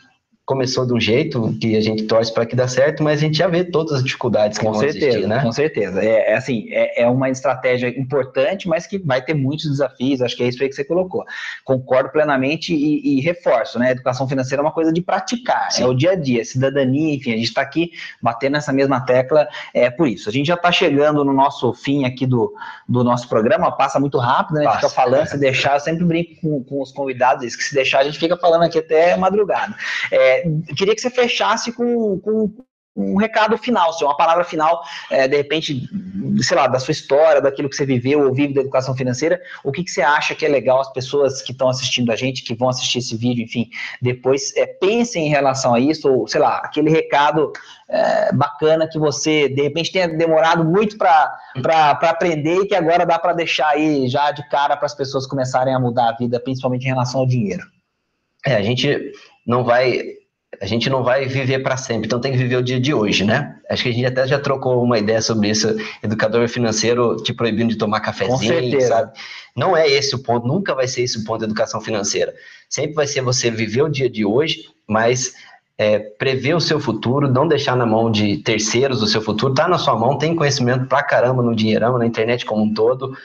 B: começou de um jeito que a gente torce para que dê certo, mas a gente já vê todas as dificuldades que com vão certeza, existir, né?
A: Com certeza. É, é assim, é, é, uma estratégia importante, mas que vai ter muitos desafios, acho que é isso aí que você colocou. Concordo plenamente e, e reforço, né? educação financeira é uma coisa de praticar, Sim. é o dia a dia, cidadania, enfim, a gente está aqui batendo nessa mesma tecla, é por isso. A gente já está chegando no nosso fim aqui do, do nosso programa, passa muito rápido, né? A gente fica falando, se deixar, eu sempre brinco com, com os convidados, que se deixar a gente fica falando aqui até madrugada. É, queria que você fechasse com, com um recado final, assim, uma palavra final, é, de repente, sei lá, da sua história, daquilo que você viveu ou vive da educação financeira, o que, que você acha que é legal as pessoas que estão assistindo a gente, que vão assistir esse vídeo, enfim, depois é, pensem em relação a isso, ou sei lá, aquele recado é, bacana que você, de repente, tenha demorado muito para aprender e que agora dá para deixar aí já de cara para as pessoas começarem a mudar a vida, principalmente em relação ao dinheiro.
B: É, a gente não vai a gente não vai viver para sempre, então tem que viver o dia de hoje, né? Acho que a gente até já trocou uma ideia sobre isso, educador financeiro te proibindo de tomar cafezinho, sabe? Não é esse o ponto, nunca vai ser esse o ponto da educação financeira. Sempre vai ser você viver o dia de hoje, mas é, prever o seu futuro, não deixar na mão de terceiros o seu futuro, tá na sua mão, tem conhecimento pra caramba no dinheirão, na internet como um todo,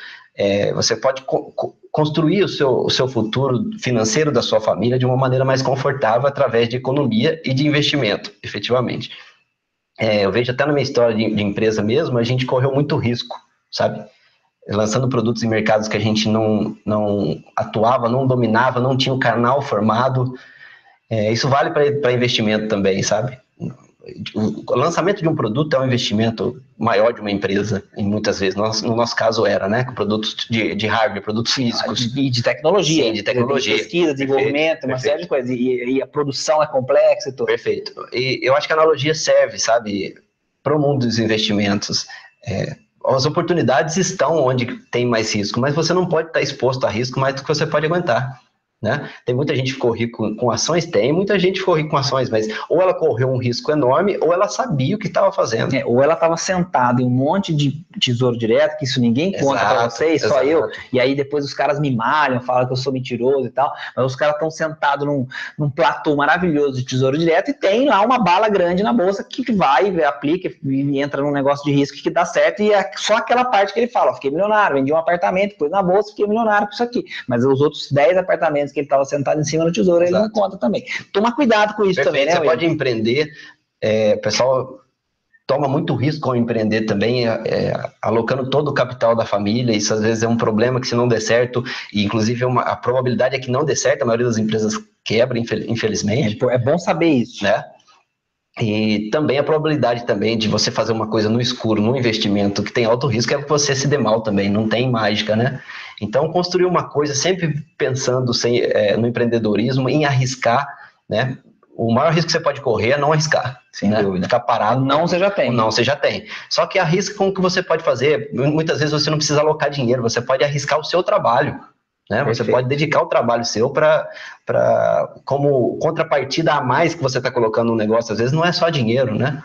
B: é, você pode co construir o seu, o seu futuro financeiro da sua família de uma maneira mais confortável através de economia e de investimento, efetivamente. É, eu vejo até na minha história de, de, empresa mesmo, a gente correu muito risco, sabe? Lançando produtos em mercados que a gente não, não atuava, não dominava, não tinha um canal formado. É, isso vale para investimento também, sabe? O lançamento de um produto é um investimento maior de uma empresa, e muitas vezes, no nosso caso era, né, com produtos de, de hardware, produtos físicos.
A: E de tecnologia.
B: Sim, de tecnologia.
A: De pesquisa, desenvolvimento, uma série de coisas, e, e, a produção é complexa e tudo.
B: Perfeito. E eu acho que a analogia serve, sabe, para o mundo dos investimentos. É, as oportunidades estão onde tem mais risco, mas você não pode estar exposto a risco mais do que você pode aguentar. Né? Tem muita gente que ficou rico com ações? Tem, muita gente ficou rico com ações, mas ou ela correu um risco enorme, ou ela sabia o que estava fazendo.
A: É, ou ela estava sentada em um monte de tesouro direto, que isso ninguém conta para vocês, só eu. E aí depois os caras me malham, falam que eu sou mentiroso e tal, mas os caras estão sentados num, num platô maravilhoso de tesouro direto e tem lá uma bala grande na bolsa que vai, aplica e entra num negócio de risco que dá certo, e é só aquela parte que ele fala: fiquei milionário, vendi um apartamento, pus na bolsa, fiquei milionário com isso aqui. Mas os outros 10 apartamentos que ele estava sentado em cima do tesouro, Exato. ele não conta também. Toma cuidado com isso
B: Perfeito,
A: também, né?
B: Você pode empreender, é, pessoal toma muito risco ao empreender também, é, é, alocando todo o capital da família. Isso às vezes é um problema que se não der certo, e inclusive é uma, a probabilidade é que não dê certo, a maioria das empresas quebra, infelizmente.
A: É, é bom saber isso.
B: Né? E também a probabilidade também de você fazer uma coisa no escuro, num investimento que tem alto risco, é que você se dê mal também, não tem mágica, né? Então, construir uma coisa sempre pensando sem, é, no empreendedorismo, em arriscar, né? O maior risco que você pode correr é não arriscar.
A: Sem né? dúvida.
B: Ficar parado.
A: Não, você já tem.
B: Não, você já tem. Só que arrisca com o que você pode fazer. Muitas vezes você não precisa alocar dinheiro, você pode arriscar o seu trabalho. Né? Você pode dedicar o trabalho seu para como contrapartida a mais que você está colocando no negócio. Às vezes não é só dinheiro, né?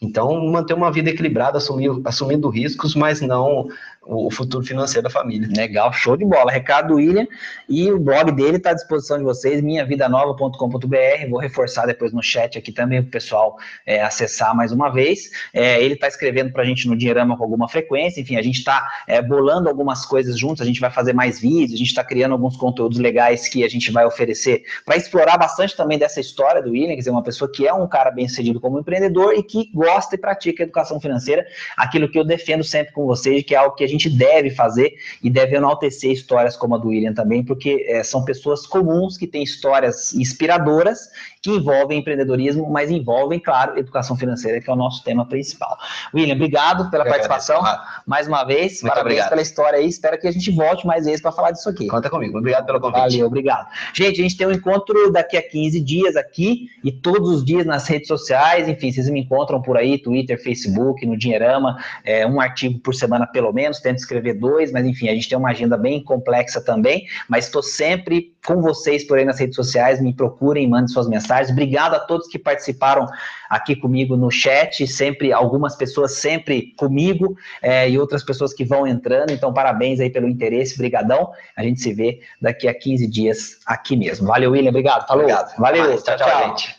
B: Então, manter uma vida equilibrada, assumir, assumindo riscos, mas não o futuro financeiro da família.
A: Legal, show de bola. Recado do William e o blog dele está à disposição de vocês, minhavidanova.com.br. Vou reforçar depois no chat aqui também para o pessoal é, acessar mais uma vez. É, ele está escrevendo para a gente no Dinheirama com alguma frequência. Enfim, a gente está é, bolando algumas coisas juntos. A gente vai fazer mais vídeos, a gente está criando alguns conteúdos legais que a gente vai oferecer para explorar bastante também dessa história do William, quer dizer, uma pessoa que é um cara bem sucedido como empreendedor e que gosta e pratica educação financeira, aquilo que eu defendo sempre com vocês, que é algo que a gente gente deve fazer e deve enaltecer histórias como a do William também, porque é, são pessoas comuns que têm histórias inspiradoras que envolvem empreendedorismo, mas envolvem, claro, educação financeira, que é o nosso tema principal. William, obrigado pela Eu participação mais uma vez. Muito Parabéns obrigado. pela história aí. Espero que a gente volte mais vezes para falar disso aqui.
B: Conta comigo. Obrigado pelo convite.
A: Valeu, obrigado. Gente, a gente tem um encontro daqui a 15 dias aqui e todos os dias nas redes sociais. Enfim, vocês me encontram por aí, Twitter, Facebook, no Dinheirama, é, um artigo por semana pelo menos. Tento escrever dois, mas enfim, a gente tem uma agenda bem complexa também. Mas estou sempre com vocês por aí nas redes sociais. Me procurem, mandem suas mensagens. Obrigado a todos que participaram aqui comigo no chat, sempre, algumas pessoas sempre comigo é, e outras pessoas que vão entrando. Então, parabéns aí pelo interesse, brigadão. A gente se vê daqui a 15 dias aqui mesmo. Valeu, William, obrigado. Falou. Obrigado. Valeu, tchau, tchau, tchau, gente.